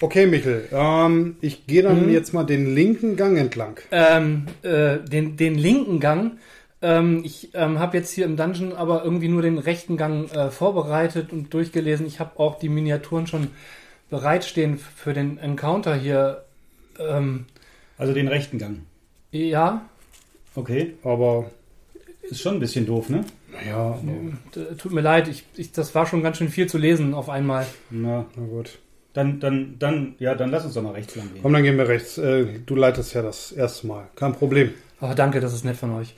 Okay, Michel, ähm, ich gehe dann Mhm. jetzt mal den linken Gang entlang. Ähm, äh, den, den linken Gang. Ähm, ich ähm, habe jetzt hier im Dungeon aber irgendwie nur den rechten Gang äh, vorbereitet und durchgelesen. Ich habe auch die Miniaturen schon bereitstehen für den Encounter hier. Ähm, Also den rechten Gang. ja, Okay. Aber Ist schon ein bisschen doof, ne? ja, tut mir leid. Ich, ich, das war schon ganz schön viel zu lesen auf einmal. Na, na gut. Dann, dann, dann, ja, dann lass uns doch mal rechts lang gehen. Komm, dann gehen wir rechts. Äh, du leitest ja das erste Mal. Kein Problem. Aber danke, das ist nett von euch.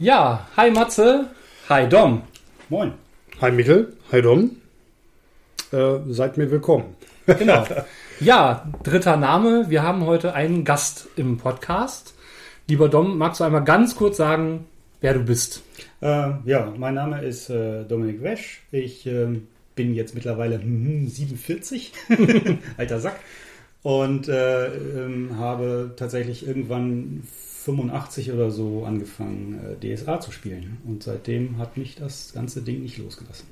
Ja, hi Matze. Hi Dom. Moin. Hi Michel, hi Dom. Äh, seid mir willkommen. Genau. Ja, dritter Name. Wir haben heute einen Gast im Podcast. Lieber Dom, magst du einmal ganz kurz sagen, wer du bist? Äh, ja, mein Name ist äh, Dominik Wesch. Ich ähm, bin jetzt mittlerweile hm, 47, alter Sack, und äh, ähm, habe tatsächlich irgendwann 85 oder so angefangen, äh, DSA zu spielen. Und seitdem hat mich das ganze Ding nicht losgelassen.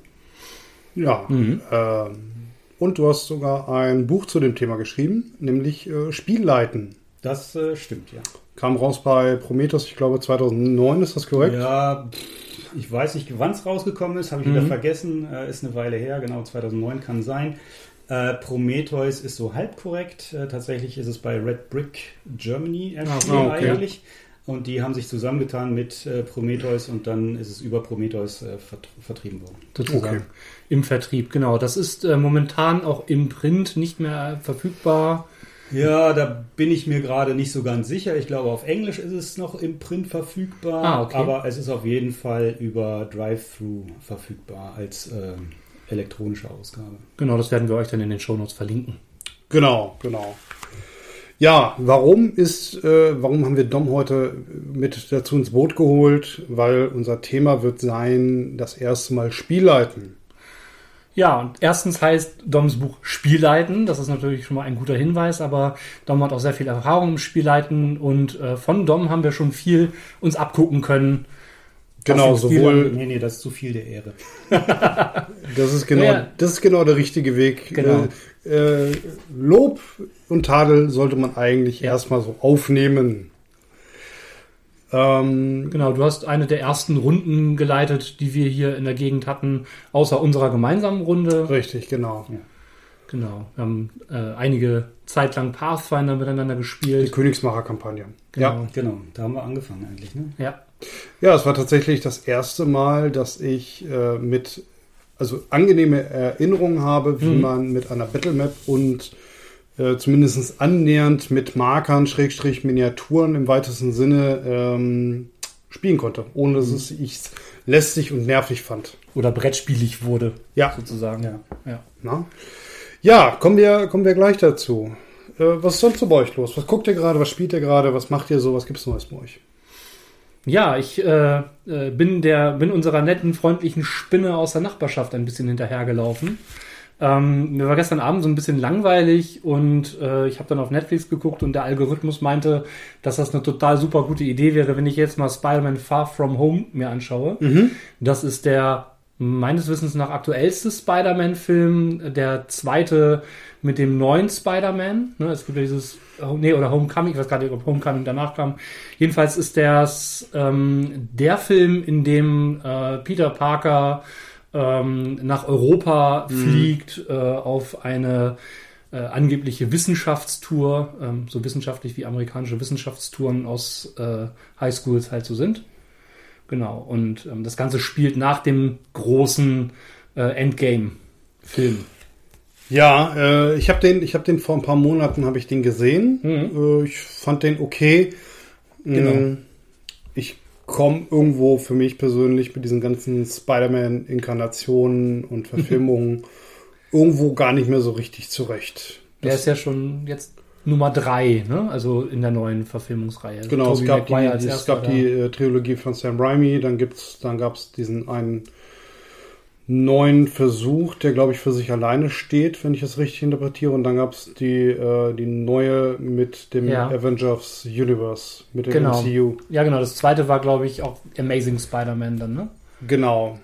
Ja. Mhm. Ähm, und du hast sogar ein Buch zu dem Thema geschrieben, nämlich äh, Spielleiten. Das äh, stimmt, ja. Kam raus bei Prometheus, ich glaube 2009, ist das korrekt? Ja, ich weiß nicht, wann es rausgekommen ist, habe ich wieder vergessen. Äh, ist eine Weile her, genau 2009 kann sein. Äh, Prometheus ist so halb korrekt. Äh, tatsächlich ist es bei Red Brick Germany erschienen Ah, okay. eigentlich. Und die haben sich zusammengetan mit äh, Prometheus und dann ist es über Prometheus äh, vert vertrieben worden. Sozusagen. Okay. Im Vertrieb, genau. Das ist äh, momentan auch im Print nicht mehr verfügbar. Ja, da bin ich mir gerade nicht so ganz sicher. Ich glaube, auf Englisch ist es noch im Print verfügbar, Ah, okay. aber es ist auf jeden Fall über Drive-Thru verfügbar als ähm, elektronische Ausgabe. Genau, das werden wir euch dann in den Shownotes verlinken. Genau, genau. Ja, warum ist, äh, warum haben wir Dom heute mit dazu ins Boot geholt? Weil unser Thema wird sein, das erste Mal Spielleiten. Ja, und erstens heißt Doms Buch Spielleiten. Das ist natürlich schon mal ein guter Hinweis, aber Dom hat auch sehr viel Erfahrung im Spielleiten und äh, von Dom haben wir schon viel uns abgucken können. Genau, sowohl, Nee, nee, das ist zu viel der Ehre. das ist genau, Ja. das ist genau der richtige Weg. Genau. Äh, äh, Lob und Tadel sollte man eigentlich Ja. erstmal so aufnehmen. Ähm, Genau, du hast eine der ersten Runden geleitet, die wir hier in der Gegend hatten, außer unserer gemeinsamen Runde. richtig, genau. Genau, wir haben äh, einige Zeit lang Pathfinder miteinander Die gespielt. Königsmacher-Kampagne. Genau. Ja. Genau, da haben wir angefangen eigentlich. Ne? Ja, Ja, es war tatsächlich das erste Mal, dass ich äh, mit, also angenehme Erinnerungen habe, wie Mhm. man mit einer Battlemap und äh, zumindest annähernd mit Markern, Schrägstrich, Miniaturen im weitesten Sinne ähm, spielen konnte, ohne dass es ich lästig und nervig fand. oder brettspielig wurde, Ja, sozusagen. Ja. ja. na? ja kommen, wir, kommen wir gleich dazu. Äh, was ist sonst so bei euch los? Was guckt ihr gerade? Was spielt ihr gerade? Was macht ihr so? Was gibt's Neues bei euch? Ja, ich äh, äh, bin der bin unserer netten freundlichen Spinne aus der Nachbarschaft ein bisschen hinterhergelaufen. Ähm, mir war gestern Abend so ein bisschen langweilig und äh, ich habe dann auf Netflix geguckt und der Algorithmus meinte, dass das eine total super gute Idee wäre, wenn ich jetzt mal Spider-Man Far From Home mir anschaue. Das ist der meines Wissens nach aktuellste Spider-Man-Film, der zweite mit dem neuen Spider-Man. Ne, es gibt ja dieses, oh, nee, oder Homecoming, ich weiß gar nicht, ob Homecoming danach kam. Jedenfalls ist das ähm, der Film, in dem äh, Peter Parker ähm, nach Europa fliegt äh, auf eine äh, angebliche Wissenschaftstour, ähm, so wissenschaftlich wie amerikanische Wissenschaftstouren aus äh, Highschools halt so sind. Genau, und ähm, das Ganze spielt nach dem großen äh, Endgame-Film. Ja, äh, ich habe den, ich habe den vor ein paar Monaten habe ich den gesehen. Mhm. Äh, ich fand den okay. Genau. Mm, Ich komme irgendwo für mich persönlich mit diesen ganzen Spider-Man-Inkarnationen und Verfilmungen irgendwo gar nicht mehr so richtig zurecht. Der ist ja schon jetzt Nummer drei, ne? also in der neuen Verfilmungsreihe. Genau, es Tobey gab, die, Maguire als es gab da. die äh, Trilogie von Sam Raimi, dann gibt's, dann gab es diesen einen neuen Versuch, der glaube ich für sich alleine steht, wenn ich es richtig interpretiere. Und dann gab es die, äh, die neue mit dem Ja. Avengers Universe, mit dem Genau. MCU. Ja, genau. Das zweite war, glaube ich, auch Amazing Spider-Man dann, ne? Genau.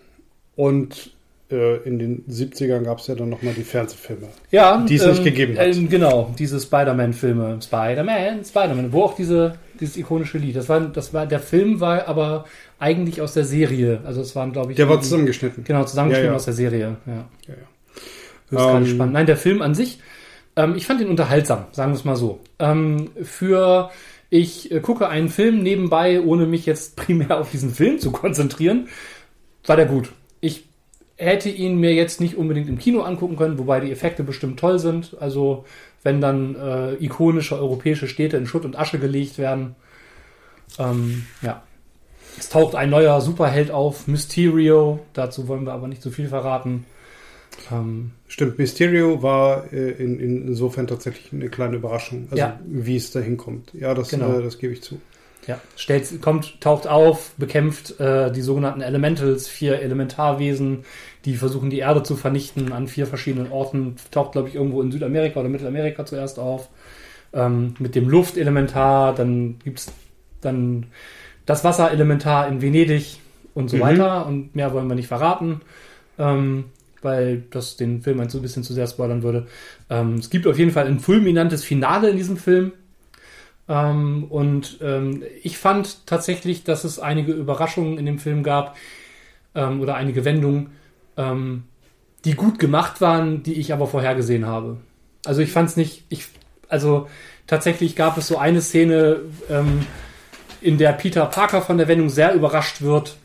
Und in den 70ern gab es ja dann nochmal die Fernsehfilme. Ja, Die es nicht gegeben hat. ähm, genau, diese Spider-Man-Filme. Spider-Man, Spider-Man, wo auch diese, dieses ikonische Lied. Das war, das war, der Film war aber eigentlich aus der Serie. Also es waren, glaube ich, Der war zusammengeschnitten. Genau, zusammengeschnitten Ja, ja. aus der Serie. Ja. Ja, ja. Das ist gerade Ähm, spannend. Nein, der Film an sich, ähm, ich fand ihn unterhaltsam, sagen wir es mal so. Ähm, für ich äh, gucke einen Film nebenbei, ohne mich jetzt primär auf diesen Film zu konzentrieren, war der gut. Hätte ihn mir jetzt nicht unbedingt im Kino angucken können, wobei die Effekte bestimmt toll sind. Also wenn dann äh, ikonische europäische Städte in Schutt und Asche gelegt werden. Ähm, ja. Es taucht ein neuer Superheld auf, Mysterio. Dazu wollen wir aber nicht zu viel verraten. Ähm, Stimmt, Mysterio war äh, in, in, insofern tatsächlich eine kleine Überraschung, also Ja. wie es da hinkommt. Ja, das, Genau. äh, das gebe ich zu. Ja, stellt, kommt, taucht auf, bekämpft äh, die sogenannten Elementals, vier Elementarwesen, die versuchen die Erde zu vernichten an vier verschiedenen Orten. Taucht, glaube ich, irgendwo in Südamerika oder Mittelamerika zuerst auf. Ähm, mit dem Luftelementar, dann gibt's dann das Wasserelementar in Venedig und so Mhm. weiter. Und mehr wollen wir nicht verraten, ähm, weil das den Film ein bisschen zu sehr spoilern würde. Ähm, es gibt auf jeden Fall ein fulminantes Finale in diesem Film. Ähm, und ähm, ich fand tatsächlich, dass es einige Überraschungen in dem Film gab ähm, oder einige Wendungen, ähm, die gut gemacht waren, die ich aber vorhergesehen habe. Also ich fand es nicht, ich, also tatsächlich gab es so eine Szene, ähm, in der Peter Parker von der Wendung sehr überrascht wird.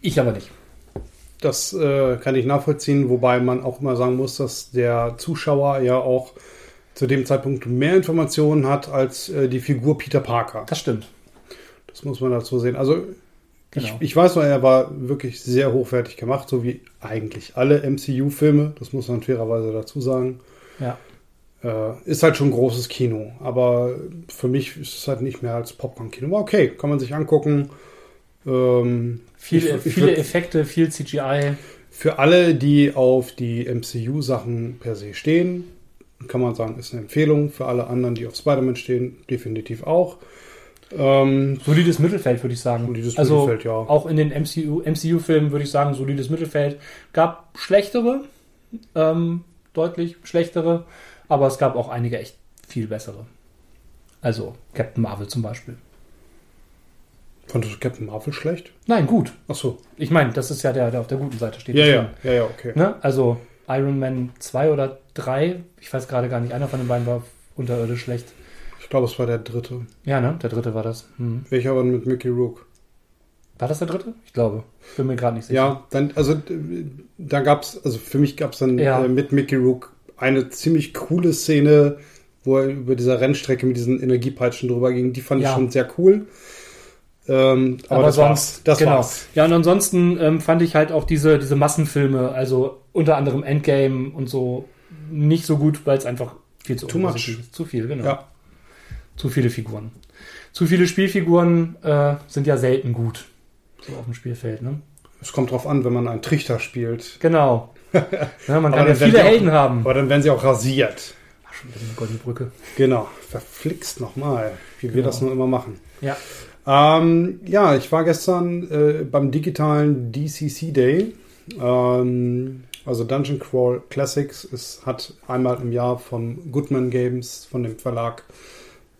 Ich aber nicht. Das äh, kann ich nachvollziehen, wobei man auch immer sagen muss, dass der Zuschauer ja auch zu dem Zeitpunkt mehr Informationen hat als äh, die Figur Peter Parker. Das stimmt. Das muss man dazu sehen. Also Genau. ich, ich weiß nur, er war wirklich sehr hochwertig gemacht, so wie eigentlich alle MCU-Filme. Das muss man fairerweise dazu sagen. Ja. Äh, ist halt schon ein großes Kino, aber für mich ist es halt nicht mehr als Popcorn-Kino. Okay, kann man sich angucken. Ähm, Viele, ich- ich viele Effekte, viel CGI. Für alle, die auf die MCU-Sachen per se stehen, kann man sagen, ist eine Empfehlung. Für alle anderen, die auf Spider-Man stehen, definitiv auch. Ähm, Solides Mittelfeld, würde ich sagen. Solides also Mittelfeld, ja. auch in den MCU, MCU-Filmen würde ich sagen, solides Mittelfeld. Gab schlechtere, ähm, deutlich schlechtere, aber es gab auch einige echt viel bessere. Also Captain Marvel zum Beispiel. fandest du Captain Marvel schlecht? Nein, gut. Ach so. Ich meine, das ist ja der, der auf der guten Seite steht. Ja, ja, ja, ja, okay. Ne? Also Iron Man 2 oder 3, ich weiß gerade gar nicht, einer von den beiden war unterirdisch schlecht. Ich glaube, es war der dritte. Ja, ne? Der dritte war das. Hm. Welcher war mit Mickey Rook? War das der dritte? Ich glaube. Bin mir gerade nicht sicher. Ja, dann, also da gab es, also für mich gab es dann Ja. äh, mit Mickey Rook eine ziemlich coole Szene, wo er über dieser Rennstrecke mit diesen Energiepeitschen drüber ging. Die fand Ja. ich schon sehr cool. Ähm, aber, Aber das sonst, war's. Das genau. war's. Ja, und ansonsten ähm, fand ich halt auch diese, diese Massenfilme, also unter anderem Endgame und so, nicht so gut, weil es einfach viel zu unübersichtlich ist. Zu viel, genau. Ja. Zu viele Figuren. Zu viele Spielfiguren äh, sind ja selten gut. So auf dem Spielfeld, ne? Es kommt drauf an, wenn man einen Trichter spielt. Genau. ja, man kann ja viele Helden haben. Aber dann werden sie auch rasiert. Ach, schon wieder eine goldene Brücke. Genau. Verflixt nochmal, wie wir Genau. das nur immer machen. Ja. Ähm, ja, ich war gestern äh, beim digitalen DCC Day. Ähm, also Dungeon Crawl Classics. Es hat einmal im Jahr von Goodman Games, von dem Verlag,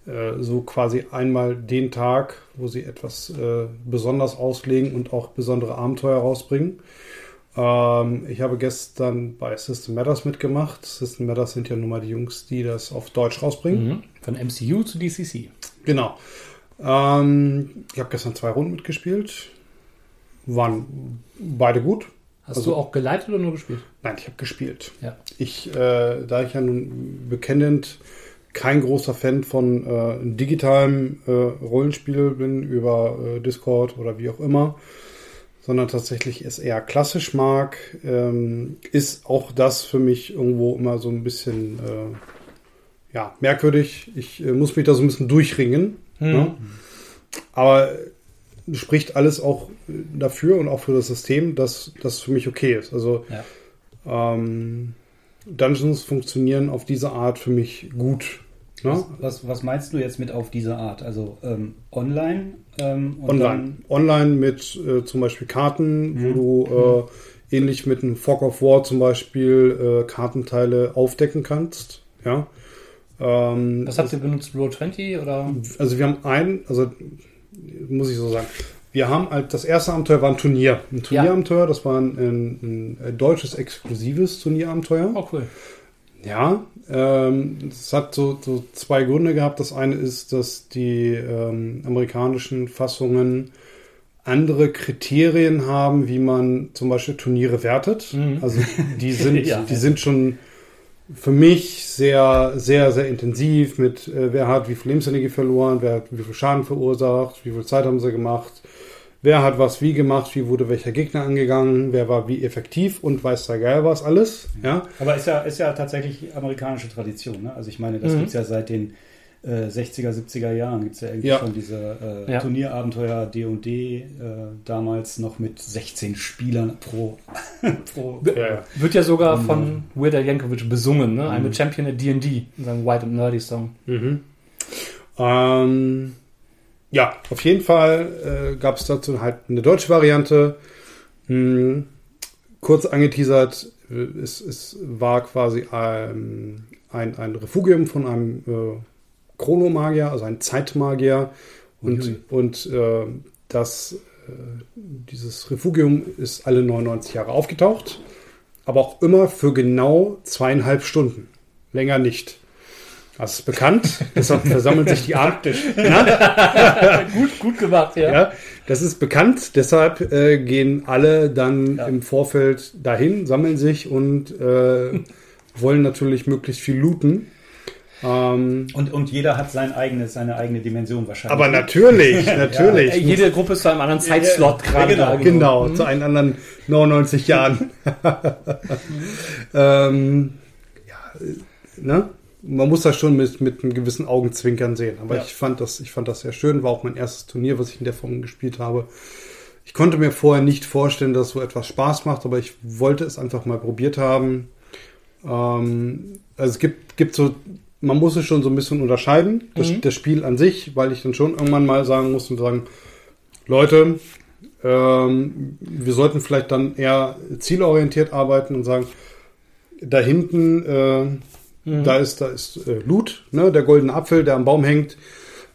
äh, so quasi einmal den Tag, wo sie etwas äh, besonders auslegen und auch besondere Abenteuer rausbringen. Ähm, ich habe gestern bei System Matters mitgemacht. System Matters sind ja nun mal die Jungs, die das auf Deutsch rausbringen. Mhm. Von MCU zu DCC. Genau. Ähm, ich habe gestern zwei Runden mitgespielt. Waren beide gut. Hast Also- du auch geleitet oder nur gespielt? Nein, ich habe gespielt. Ja. Ich, äh, da ich ja nun bekennend kein großer Fan von äh, digitalem äh, Rollenspiel bin über äh, Discord oder wie auch immer, sondern tatsächlich es eher klassisch mag, ähm, ist auch das für mich irgendwo immer so ein bisschen, äh, ja, merkwürdig. Ich äh, muss mich da so ein bisschen durchringen. Mhm. Ne? Aber spricht alles auch dafür und auch für das System, dass das für mich okay ist. Also Ja. ähm, Dungeons funktionieren auf diese Art für mich gut. Ne? Was, was, was meinst du jetzt mit auf diese Art? Also ähm, online? Ähm, und Online. dann- Online mit äh, zum Beispiel Karten, Mhm. wo du äh, ähnlich mit einem Fog of War zum Beispiel äh, Kartenteile aufdecken kannst. Ja. Ähm, Was habt ihr benutzt? Roll20 oder? also wir haben ein, also muss ich so sagen, wir haben halt, das erste Abenteuer war ein Turnier. Ein Turnierabenteuer, das war ein, ein, ein deutsches exklusives Turnierabenteuer. Oh, cool. Ja, ähm, es hat so, so zwei Gründe gehabt. Das eine ist, dass die ähm, amerikanischen Fassungen andere Kriterien haben, wie man zum Beispiel Turniere wertet. Mhm. Also die sind, Ja. die sind schon für mich sehr, sehr, sehr intensiv mit, äh, wer hat wie viel Lebensenergie verloren, wer hat wie viel Schaden verursacht, wie viel Zeit haben sie gemacht, wer hat was wie gemacht, wie wurde welcher Gegner angegangen, wer war wie effektiv und weiß der Geil was alles. Ja. Aber ist ja, ist ja tatsächlich amerikanische Tradition. Ne? Also ich meine, das Mhm. gibt es ja seit den äh, 60er, 70er Jahren. Gibt es ja irgendwie Ja. schon diese äh, Ja. Turnierabenteuer D&D, äh, damals noch mit 16 Spielern pro. pro Ja, ja. Wird ja sogar Mhm. von Weird Al Yankovic besungen, ne? I'm a Mhm. Champion at D&D, in seinem White and Nerdy Song. Mhm. Ähm, ja, auf jeden Fall äh, gab es dazu halt eine deutsche Variante. Hm, kurz angeteasert, äh, es, es war quasi ein, ein, ein Refugium von einem äh, Chronomagier, also ein Zeitmagier. Und, Ui. und äh, das, äh, dieses Refugium ist alle 99 Jahre aufgetaucht, aber auch immer für genau zweieinhalb Stunden. Länger nicht. Das ist bekannt, deshalb versammeln sich die Arten. gut, gut gemacht, ja. Ja, das ist bekannt, deshalb äh, gehen alle dann Ja. im Vorfeld dahin, sammeln sich und äh, wollen natürlich möglichst viel looten. Ähm, Und, und jeder hat sein eigenes, seine eigene Dimension wahrscheinlich. aber natürlich, natürlich. Äh, Jede Gruppe ist zu einem anderen Zeitslot Ja, gerade genau, da. Genau, Mhm. zu einen anderen 99 Jahren. ähm, ja, äh, ne? Man muss das schon mit, mit einem gewissen Augenzwinkern sehen. Aber Ja. ich, fand das, ich fand das sehr schön. War auch mein erstes Turnier, was ich in der Form gespielt habe. Ich konnte mir vorher nicht vorstellen, dass so etwas Spaß macht, aber ich wollte es einfach mal probiert haben. Ähm, also es gibt, gibt so, man muss es schon so ein bisschen unterscheiden, das, Mhm. das Spiel an sich, weil ich dann schon irgendwann mal sagen muss und sagen, Leute, ähm, wir sollten vielleicht dann eher zielorientiert arbeiten und sagen, da hinten, äh, Mhm. da ist, da ist äh, Loot, ne, der goldene Apfel, der am Baum hängt.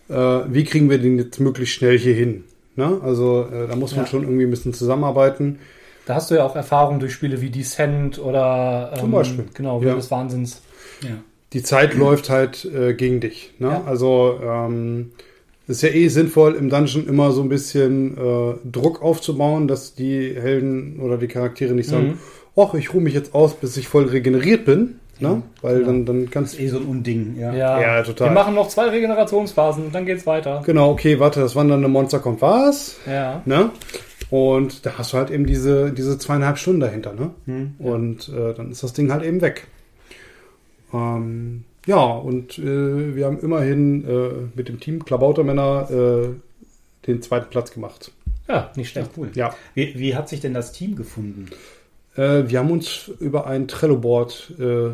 Äh, wie kriegen wir den jetzt möglichst schnell hier hin? Ne? Also äh, da muss man Ja. schon irgendwie ein bisschen zusammenarbeiten. Da hast du ja auch Erfahrung durch Spiele wie Descent oder ähm, Zum Beispiel. Genau, Ja. Wheel des Wahnsinns. Ja. Die Zeit läuft halt äh, gegen dich. Ne? Ja. Also ähm, es ist ja eh sinnvoll, im Dungeon immer so ein bisschen äh, Druck aufzubauen, dass die Helden oder die Charaktere nicht sagen, Mhm. ach, ich ruhe mich jetzt aus, bis ich voll regeneriert bin. Ne? Weil Genau. dann, dann Das kannst ist eh so ein Unding. Ja. Ja. Ja, total. Wir machen noch zwei Regenerationsphasen und dann geht's weiter. Genau, okay, warte, das wandernde Monster kommt was? Ja. Ne? Und da hast du halt eben diese, diese zweieinhalb Stunden dahinter, ne? Hm. Und äh, dann ist das Ding halt eben weg. Ähm, ja, und äh, wir haben immerhin äh, mit dem Team Klabautermänner äh, den zweiten Platz gemacht. Ja, nicht Ja, schlecht. cool. Ja. Wie, wie hat sich denn das Team gefunden? Äh, wir haben uns über ein Trello-Board äh,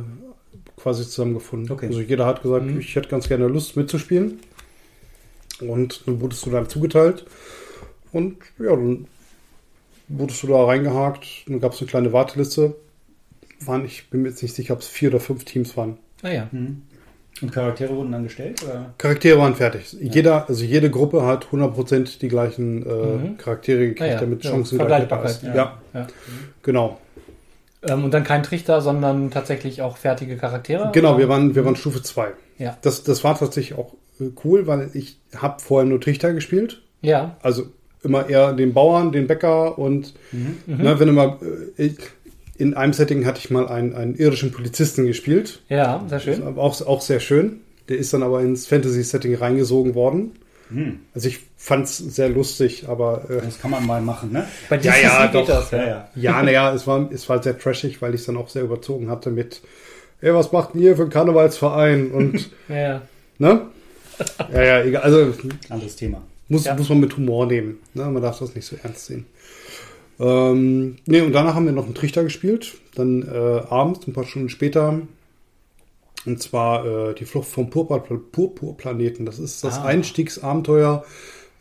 quasi zusammengefunden. Okay. Also jeder hat gesagt, Mhm. ich hätte ganz gerne Lust mitzuspielen. Und dann wurdest du dann zugeteilt. Und ja, dann wurdest du da reingehakt. Dann gab es eine kleine Warteliste. Waren, ich bin mir jetzt nicht sicher, ob es vier oder fünf Teams waren. Naja. Hm. Und Charaktere wurden dann gestellt? Oder? Charaktere waren fertig. Jeder, also jede Gruppe hat 100% die gleichen äh, Mhm. Charaktere gekriegt, Naja, damit ja, Chancengleichheit da Vergleichbarkeit, ist. ja. Ja. Ja. genau. Ähm, und dann kein Trichter, sondern tatsächlich auch fertige Charaktere? Genau, oder? wir waren, wir waren Stufe 2. Ja. Das, das war tatsächlich auch äh, cool, weil ich habe vorher nur Trichter gespielt. Ja. Also immer eher den Bauern, den Bäcker und Mhm. ne, wenn mal äh, ich, in einem Setting hatte ich mal einen, einen irischen Polizisten gespielt. Ja, sehr schön. auch, auch sehr schön. Der ist dann aber ins Fantasy-Setting reingesogen worden. Hm. Also ich fand es sehr lustig, aber äh, Das kann man mal machen, ne? Bei Ja, ja, geht doch. das, ja. ja. ja, naja, es war, es war sehr trashig, weil ich es dann auch sehr überzogen hatte mit ey, was macht denn ihr für einen Karnevalsverein? Und, Ja, ne? Ja, ja, egal. Also, Anderes Thema. muss, Ja. muss man mit Humor nehmen. Ne? Man darf das nicht so ernst sehen. Ähm, nee, und danach haben wir noch einen Trichter gespielt. Dann äh, abends, ein paar Stunden später. Und zwar äh, die Flucht vom Purpur- Purpurplaneten. Das ist das Ah. Einstiegsabenteuer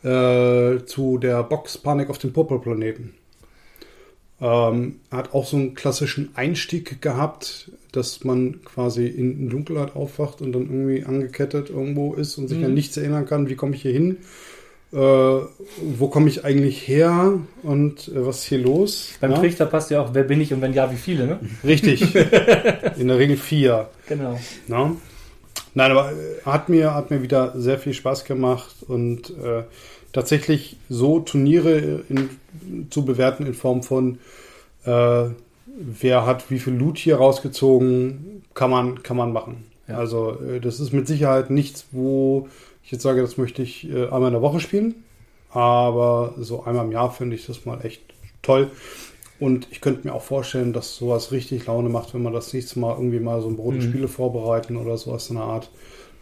äh, zu der Box Panik auf dem Purpurplaneten. Ähm, hat auch so einen klassischen Einstieg gehabt, dass man quasi in Dunkelheit aufwacht und dann irgendwie angekettet irgendwo ist und sich Mhm. an nichts erinnern kann, wie komme ich hier hin, äh, wo komme ich eigentlich her und äh, was ist hier los? Beim ja? Trichter passt ja auch, wer bin ich und wenn ja, wie viele, ne? Richtig. in der Regel vier. Genau. Ne? Nein, aber äh, hat mir, hat mir wieder sehr viel Spaß gemacht und äh, tatsächlich so Turniere in, zu bewerten in Form von äh, wer hat wie viel Loot hier rausgezogen, kann man, kann man machen. Ja. Also äh, das ist mit Sicherheit nichts, wo ich jetzt sage, das möchte ich äh, einmal in der Woche spielen, aber so einmal im Jahr finde ich das mal echt toll. Und ich könnte mir auch vorstellen, dass sowas richtig Laune macht, wenn man das nächste Mal irgendwie mal so ein Brot und Mhm. Spiele vorbereiten oder sowas in der Art,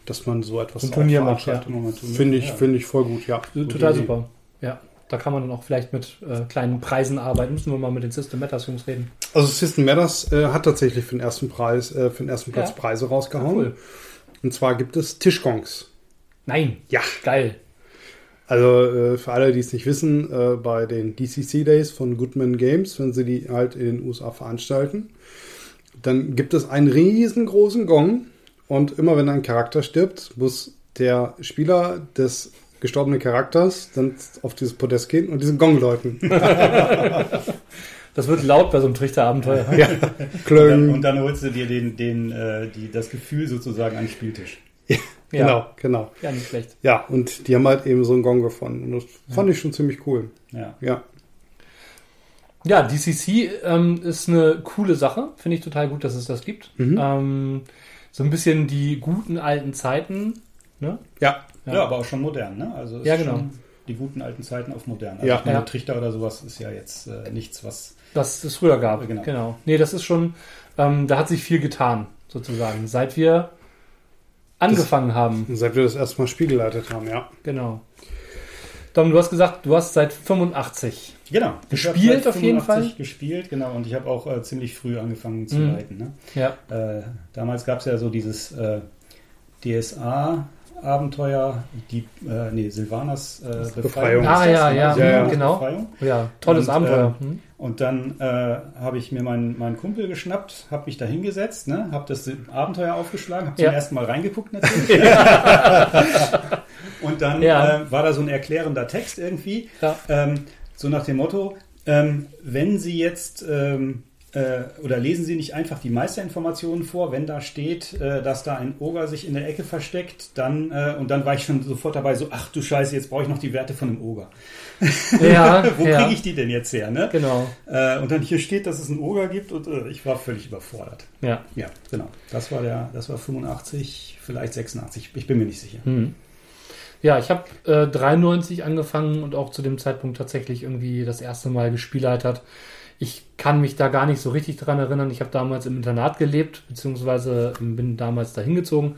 dass man so etwas Ein Turnier macht, Turnier. Finde ich, Ja. finde ich voll gut, ja. Total Idee. super. Ja. Da kann man dann auch vielleicht mit äh, kleinen Preisen arbeiten. Müssen wir mal mit den System Matters Jungs reden. Also System Matters äh, hat tatsächlich für den ersten Preis, äh, für den ersten Platz Ja. Preise rausgehauen. Cool. Und zwar gibt es Tischgongs. Nein. Ja. Geil. Also äh, für alle, die es nicht wissen, äh, bei den DCC Days von Goodman Games, wenn sie die halt in den USA veranstalten, dann gibt es einen riesengroßen Gong und immer wenn ein Charakter stirbt, muss der Spieler des gestorbenen Charakters dann auf dieses Podest gehen und diesen Gong läuten. Das wird laut bei so einem Trichterabenteuer. ja, Und dann, und dann holst du dir den, den, äh, die, das Gefühl sozusagen an den Spieltisch. Genau, genau. Ja, nicht schlecht. Ja, und die haben halt eben so einen Gong gefunden. Und das fand ich schon ziemlich cool. Ja. Ja. Ja, DCC ähm, ist eine coole Sache. Finde ich total gut, dass es das gibt. Mhm. Ähm, so ein bisschen die guten alten Zeiten. Ne? Ja, Ja. aber auch schon modern, ne? Also ist Ja, genau. schon die guten alten Zeiten auf modern. Also Ja. meine, Ja. Trichter oder sowas ist ja jetzt äh, nichts, was. Das es früher gab. Genau. genau. Nee, das ist schon, ähm, da hat sich viel getan, sozusagen. Seit wir angefangen haben. seit wir das erste Mal Spiel geleitet haben, ja. Genau. Dom, du hast gesagt, du hast seit 85. Genau. Gespielt auf jeden 85 Fall? Gespielt, genau. Und ich habe auch äh, ziemlich früh angefangen zu Mhm. leiten. Ne? Ja. Äh, damals gab es ja so dieses äh, DSA-Abenteuer, die, äh, nee, Silvanas äh, Befreiung. Befreiung. Ah, ja, ne? ja, Silvanas genau. Befreiung. Ja, tolles Und, Abenteuer. ähm, Hm? Und dann äh, habe ich mir meinen, meinen Kumpel geschnappt, habe mich da hingesetzt, ne, habe das Abenteuer aufgeschlagen, habe Ja. zum ersten Mal reingeguckt natürlich. Und dann Ja. äh, war da so ein erklärender Text irgendwie, Ja. ähm, so nach dem Motto, ähm, wenn Sie jetzt ähm, äh, oder lesen Sie nicht einfach die Meisterinformationen vor, wenn da steht, äh, dass da ein Oger sich in der Ecke versteckt, dann äh, und dann war ich schon sofort dabei, so ach du Scheiße, jetzt brauche ich noch die Werte von einem Oger. Ja, Wo ja. kriege ich die denn jetzt her? Ne? Genau. Äh, und dann hier steht, dass es einen Oger gibt und äh, ich war völlig überfordert. Ja. Ja, genau. Das war der, das war 85, vielleicht 86. Ich bin mir nicht sicher. Hm. Ja, ich habe äh, 93 angefangen und auch zu dem Zeitpunkt tatsächlich irgendwie das erste Mal gespielleitert. Ich kann mich da gar nicht so richtig dran erinnern. Ich habe damals im Internat gelebt, beziehungsweise bin damals dahin gezogen.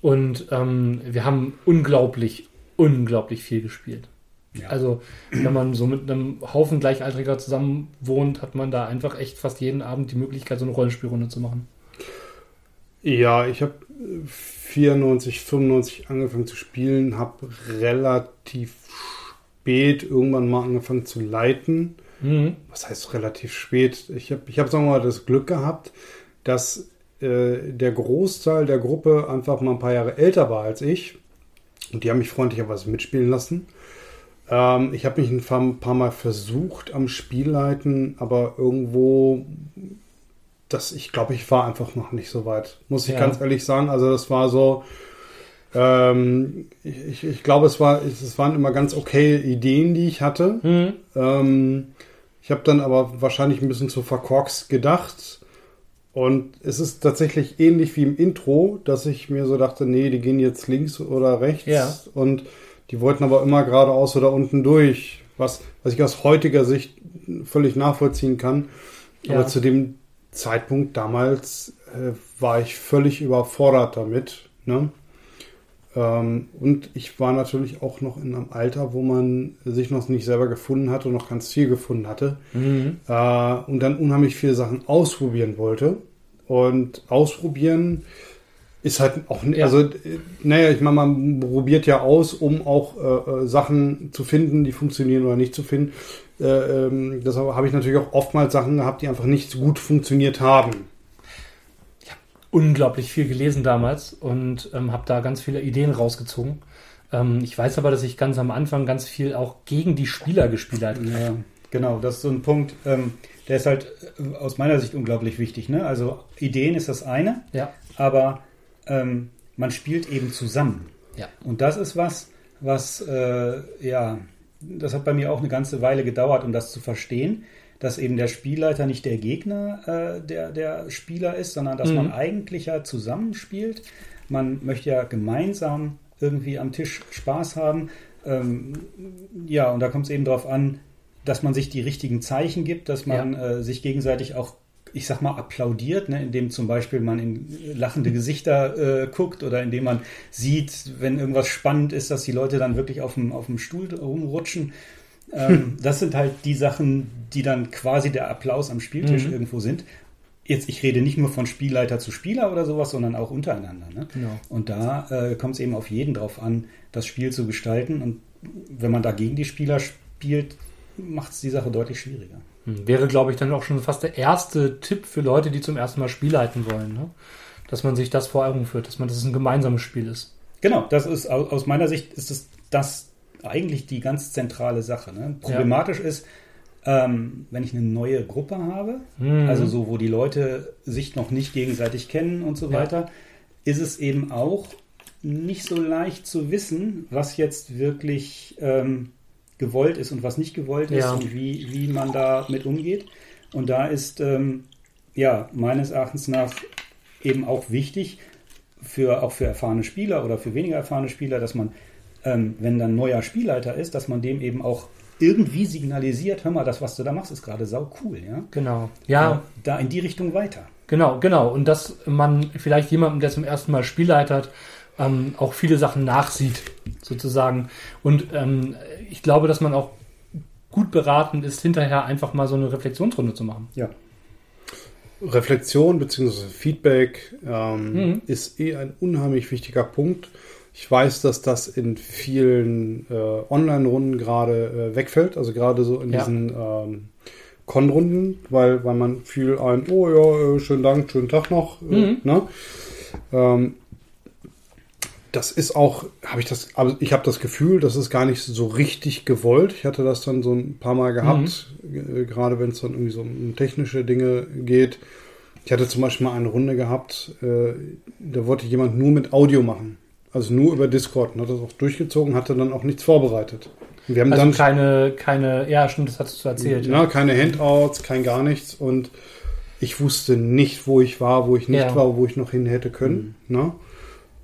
Und ähm, wir haben unglaublich, unglaublich viel gespielt. Ja. Also, wenn man so mit einem Haufen Gleichaltriger zusammen wohnt, hat man da einfach echt fast jeden Abend die Möglichkeit, so eine Rollenspielrunde zu machen. Ja, ich habe 94, 95 angefangen zu spielen, habe relativ spät irgendwann mal angefangen zu leiten. Mhm. Was heißt relativ spät? Ich habe, ich hab, sagen wir mal, das Glück gehabt, dass äh, der Großteil der Gruppe einfach mal ein paar Jahre älter war als ich. Und die haben mich freundlicherweise mitspielen lassen. Ähm, ich habe mich ein paar, paar Mal versucht am Spielleiten, aber irgendwo, das, ich glaube, ich war einfach noch nicht so weit. Muss ich Ja. ganz ehrlich sagen. Also das war so, ähm, ich, ich glaube, es, war, es waren immer ganz okay Ideen, die ich hatte. Mhm. Ähm, ich habe dann aber wahrscheinlich ein bisschen zu verkorkst gedacht. Und es ist tatsächlich ähnlich wie im Intro, dass ich mir so dachte, nee, die gehen jetzt links oder rechts. Ja. Und die wollten aber immer geradeaus oder unten durch. Was, was ich aus heutiger Sicht völlig nachvollziehen kann. Ja. Aber zu dem Zeitpunkt damals äh, war ich völlig überfordert damit. Ne? Ähm, und ich war natürlich auch noch in einem Alter, wo man sich noch nicht selber gefunden hatte und noch ganz viel gefunden hatte. Mhm. Äh, und dann unheimlich viele Sachen ausprobieren wollte. Und ausprobieren ist halt auch, Ja. also, äh, naja, ich meine, man probiert ja aus, um auch äh, äh, Sachen zu finden, die funktionieren oder nicht zu finden. Äh, ähm, deshalb habe ich natürlich auch oftmals Sachen gehabt, die einfach nicht so gut funktioniert haben. Unglaublich viel gelesen damals und ähm, habe da ganz viele Ideen rausgezogen. Ähm, ich weiß aber, dass ich ganz am Anfang ganz viel auch gegen die Spieler gespielt habe. Ja, genau, das ist so ein Punkt, ähm, der ist halt äh, aus meiner Sicht unglaublich wichtig. Ne? Also Ideen ist das eine, Ja, aber ähm, man spielt eben zusammen. ja. Und das ist was, was, äh, ja, das hat bei mir auch eine ganze Weile gedauert, um das zu verstehen, dass eben der Spielleiter nicht der Gegner äh, der, der Spieler ist, sondern dass Mhm. man eigentlich ja zusammenspielt. Man möchte ja gemeinsam irgendwie am Tisch Spaß haben. Ähm, ja, und da kommt es eben darauf an, dass man sich die richtigen Zeichen gibt, dass man äh, sich gegenseitig auch, ich sag mal, applaudiert, ne, indem zum Beispiel man in lachende Gesichter äh, guckt oder indem man sieht, wenn irgendwas spannend ist, dass die Leute dann wirklich auf dem, auf dem Stuhl rumrutschen. Ähm, das sind halt die Sachen, die dann quasi der Applaus am Spieltisch Mhm. irgendwo sind. Jetzt, ich rede nicht nur von Spielleiter zu Spieler oder sowas, sondern auch untereinander. Ne? Genau. Und da äh, kommt es eben auf jeden drauf an, das Spiel zu gestalten. Und wenn man da gegen die Spieler spielt, macht es die Sache deutlich schwieriger. Hm, Wäre, glaube ich, dann auch schon fast der erste Tipp für Leute, die zum ersten Mal Spiel leiten wollen. Ne? Dass man sich das vor Augen führt, dass man das ein gemeinsames Spiel ist. Genau, das ist au- aus meiner Sicht ist es das eigentlich die ganz zentrale Sache. Ne? Problematisch ist, ähm, wenn ich eine neue Gruppe habe, Mhm. also so, wo die Leute sich noch nicht gegenseitig kennen und so Ja. weiter, ist es eben auch nicht so leicht zu wissen, was jetzt wirklich ähm, gewollt ist und was nicht gewollt ist Ja. und wie, wie man da mit umgeht. Und da ist ähm, ja meines Erachtens nach eben auch wichtig, für, auch für erfahrene Spieler oder für weniger erfahrene Spieler, dass man, ähm, wenn dann ein neuer Spielleiter ist, dass man dem eben auch irgendwie signalisiert, hör mal, das, was du da machst, ist gerade sau cool, ja? Genau. Ja, Da in die Richtung weiter. Genau, genau. Und dass man vielleicht jemandem, der zum ersten Mal Spiel leitet, ähm, auch viele Sachen nachsieht, sozusagen. Und ähm, ich glaube, dass man auch gut beraten ist, hinterher einfach mal so eine Reflexionsrunde zu machen. Ja. Reflexion bzw. Feedback ähm, Mhm. ist eh ein unheimlich wichtiger Punkt. Ich weiß, dass das in vielen äh, Online-Runden gerade äh, wegfällt, also gerade so in Ja. diesen ähm, Con-Runden, weil, weil man viel ein, oh ja, äh, schönen Dank, schönen Tag noch, äh, Mhm. ne? Ähm, das ist auch, habe ich das, also ich habe das Gefühl, das ist gar nicht so richtig gewollt. Ich hatte das dann so ein paar Mal gehabt, äh, gerade wenn es dann irgendwie so um technische Dinge geht. Ich hatte zum Beispiel mal eine Runde gehabt, äh, da wollte jemand nur mit Audio machen. Also nur über Discord und hat das auch durchgezogen, hatte dann auch nichts vorbereitet. Und wir haben Also dann keine, keine, ja, stimmt, das hattest du erzählt. na, keine Handouts, kein gar nichts und ich wusste nicht, wo ich war, wo ich nicht Ja. war, wo ich noch hin hätte können. Ne?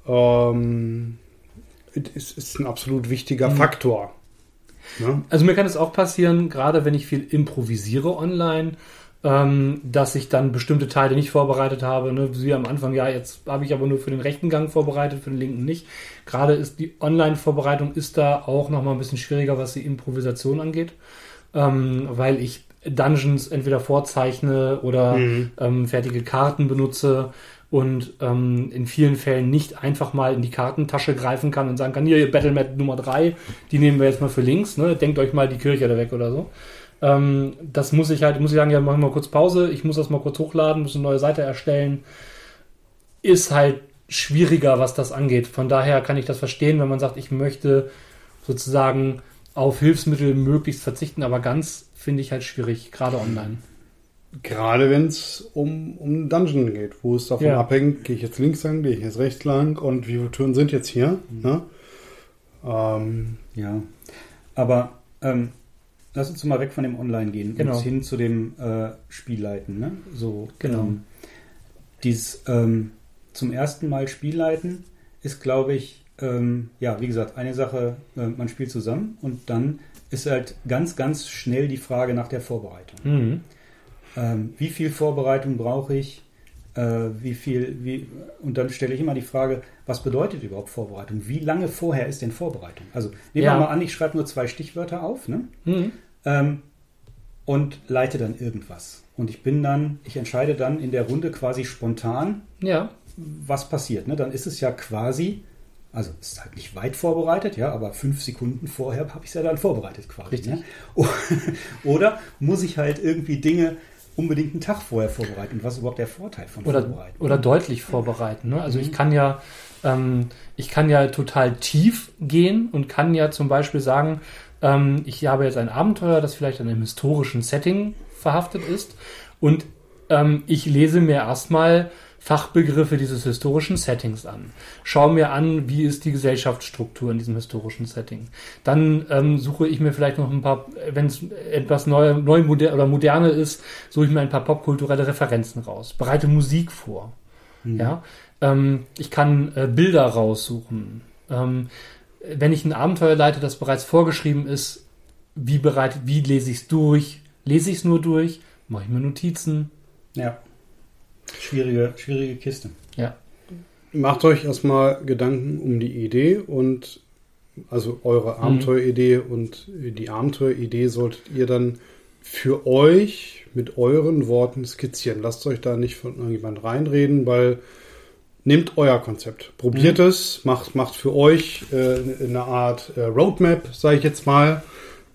Ähm, es ist ein absolut wichtiger Mhm. Faktor. Ne? Also mir kann es auch passieren, gerade wenn ich viel improvisiere online, ähm, dass ich dann bestimmte Teile nicht vorbereitet habe. Ne? Wie am Anfang, ja, jetzt habe ich aber nur für den rechten Gang vorbereitet, für den linken nicht. Gerade ist die Online-Vorbereitung ist da auch nochmal ein bisschen schwieriger, was die Improvisation angeht, ähm, weil ich Dungeons entweder vorzeichne oder Mhm. ähm, fertige Karten benutze und ähm, in vielen Fällen nicht einfach mal in die Kartentasche greifen kann und sagen kann, hier, Battlemat Nummer 3, die nehmen wir jetzt mal für links, ne? denkt euch mal die Kirche da weg oder so. Ähm, das muss ich halt, muss ich sagen, ja, machen wir mal kurz Pause, ich muss das mal kurz hochladen, muss eine neue Seite erstellen. Ist halt schwieriger, was das angeht. Von daher kann ich das verstehen, wenn man sagt, ich möchte sozusagen auf Hilfsmittel möglichst verzichten, aber ganz finde ich halt schwierig, gerade online. Gerade wenn es um, um Dungeon geht, wo es davon Ja. abhängt, gehe ich jetzt links lang, gehe ich jetzt rechts lang und wie viele Türen sind jetzt hier? Mhm. Ne? Ähm, Ja. Aber ähm, lass uns mal weg von dem Online gehen Genau. und hin zu dem äh, Spielleiten. Ne? So, Genau. Ähm, dieses ähm, zum ersten Mal Spielleiten ist, glaube ich, ähm, ja, wie gesagt, eine Sache, äh, man spielt zusammen und dann ist halt ganz, ganz schnell die Frage nach der Vorbereitung. Mhm. Ähm, wie viel Vorbereitung brauche ich? äh, wie viel, wie, und dann stelle ich immer die Frage, was bedeutet überhaupt Vorbereitung? Wie lange vorher ist denn Vorbereitung? Also nehmen Ja. wir mal an, ich schreibe nur zwei Stichwörter auf, ne? Mhm. Ähm, und leite dann irgendwas. Und ich bin dann, ich entscheide dann in der Runde quasi spontan, Ja. was passiert. Ne? Dann ist es ja quasi, also es ist halt nicht weit vorbereitet, ja, aber fünf Sekunden vorher habe ich es ja dann vorbereitet quasi. Richtig. Ne? Oder muss ich halt irgendwie Dinge unbedingt einen Tag vorher vorbereiten? Und was ist überhaupt der Vorteil von Oder, Vorbereiten? oder deutlich vorbereiten. Ne? Mhm. Also ich kann ja, ähm, ich kann ja total tief gehen und kann ja zum Beispiel sagen, ähm, ich habe jetzt ein Abenteuer, das vielleicht in einem historischen Setting verhaftet ist und ähm, ich lese mir erstmal Fachbegriffe dieses historischen Settings an. Schau mir an, wie ist die Gesellschaftsstruktur in diesem historischen Setting. Dann ähm, suche ich mir vielleicht noch ein paar, wenn es etwas neu, neu moder oder moderne ist, suche ich mir ein paar popkulturelle Referenzen raus. Bereite Musik vor. Ja, ähm, ich kann äh, Bilder raussuchen. Ähm, wenn ich ein Abenteuer leite, das bereits vorgeschrieben ist, wie bereitet, wie lese ich es durch? Lese ich es nur durch? Mache ich mir Notizen? Ja. Schwierige, schwierige Kiste. Ja. Macht euch erstmal Gedanken um die Idee und also eure Abenteueridee und die Abenteueridee solltet ihr dann für euch mit euren Worten skizzieren. Lasst euch da nicht von irgendjemand reinreden, weil nehmt euer Konzept, probiert es, macht, macht für euch äh, eine Art äh, Roadmap, sage ich jetzt mal.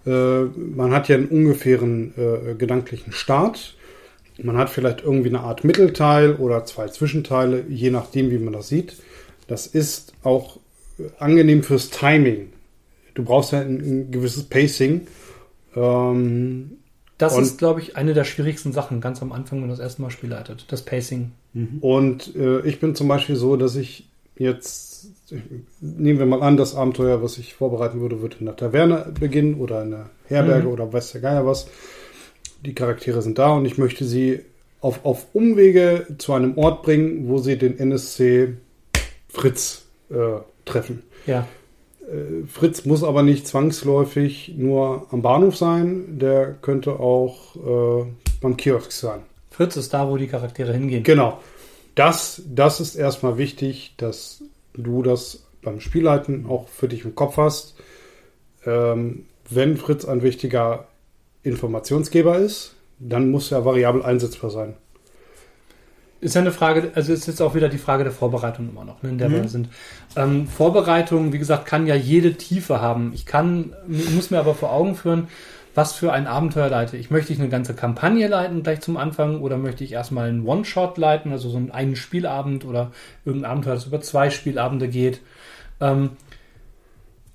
Äh, man hat ja einen ungefähren äh, gedanklichen Start. Man hat vielleicht irgendwie eine Art Mittelteil oder zwei Zwischenteile, je nachdem, wie man das sieht. Das ist auch äh, angenehm fürs Timing. Du brauchst ja ein, ein gewisses Pacing. Ähm, Das Und- ist, glaube ich, eine der schwierigsten Sachen ganz am Anfang, wenn du das erste Mal Spiel leitet. Das Pacing. Und äh, ich bin zum Beispiel so, dass ich jetzt, nehmen wir mal an, das Abenteuer, was ich vorbereiten würde, wird in der Taverne beginnen oder in der Herberge Mhm. oder weiß der Geier was. Die Charaktere sind da und ich möchte sie auf, auf Umwege zu einem Ort bringen, wo sie den NSC Fritz äh, treffen. Ja. Äh, Fritz muss aber nicht zwangsläufig nur am Bahnhof sein, der könnte auch äh, beim Kiosk sein. Fritz ist da, wo die Charaktere hingehen. Genau. Das, das ist erstmal wichtig, dass du das beim Spielleiten auch für dich im Kopf hast. Ähm, wenn Fritz ein wichtiger Informationsgeber ist, dann muss er variabel einsetzbar sein. Ist ja eine Frage, also ist jetzt auch wieder die Frage der Vorbereitung immer noch, ne, in der wir sind. Ähm, Vorbereitung, wie gesagt, kann ja jede Tiefe haben. Ich kann, muss mir aber vor Augen führen, was für ein Abenteuer leite ich. Möchte ich eine ganze Kampagne leiten gleich zum Anfang oder möchte ich erstmal einen One-Shot leiten, also so einen, einen Spielabend oder irgendein Abenteuer, das über zwei Spielabende geht. Ähm,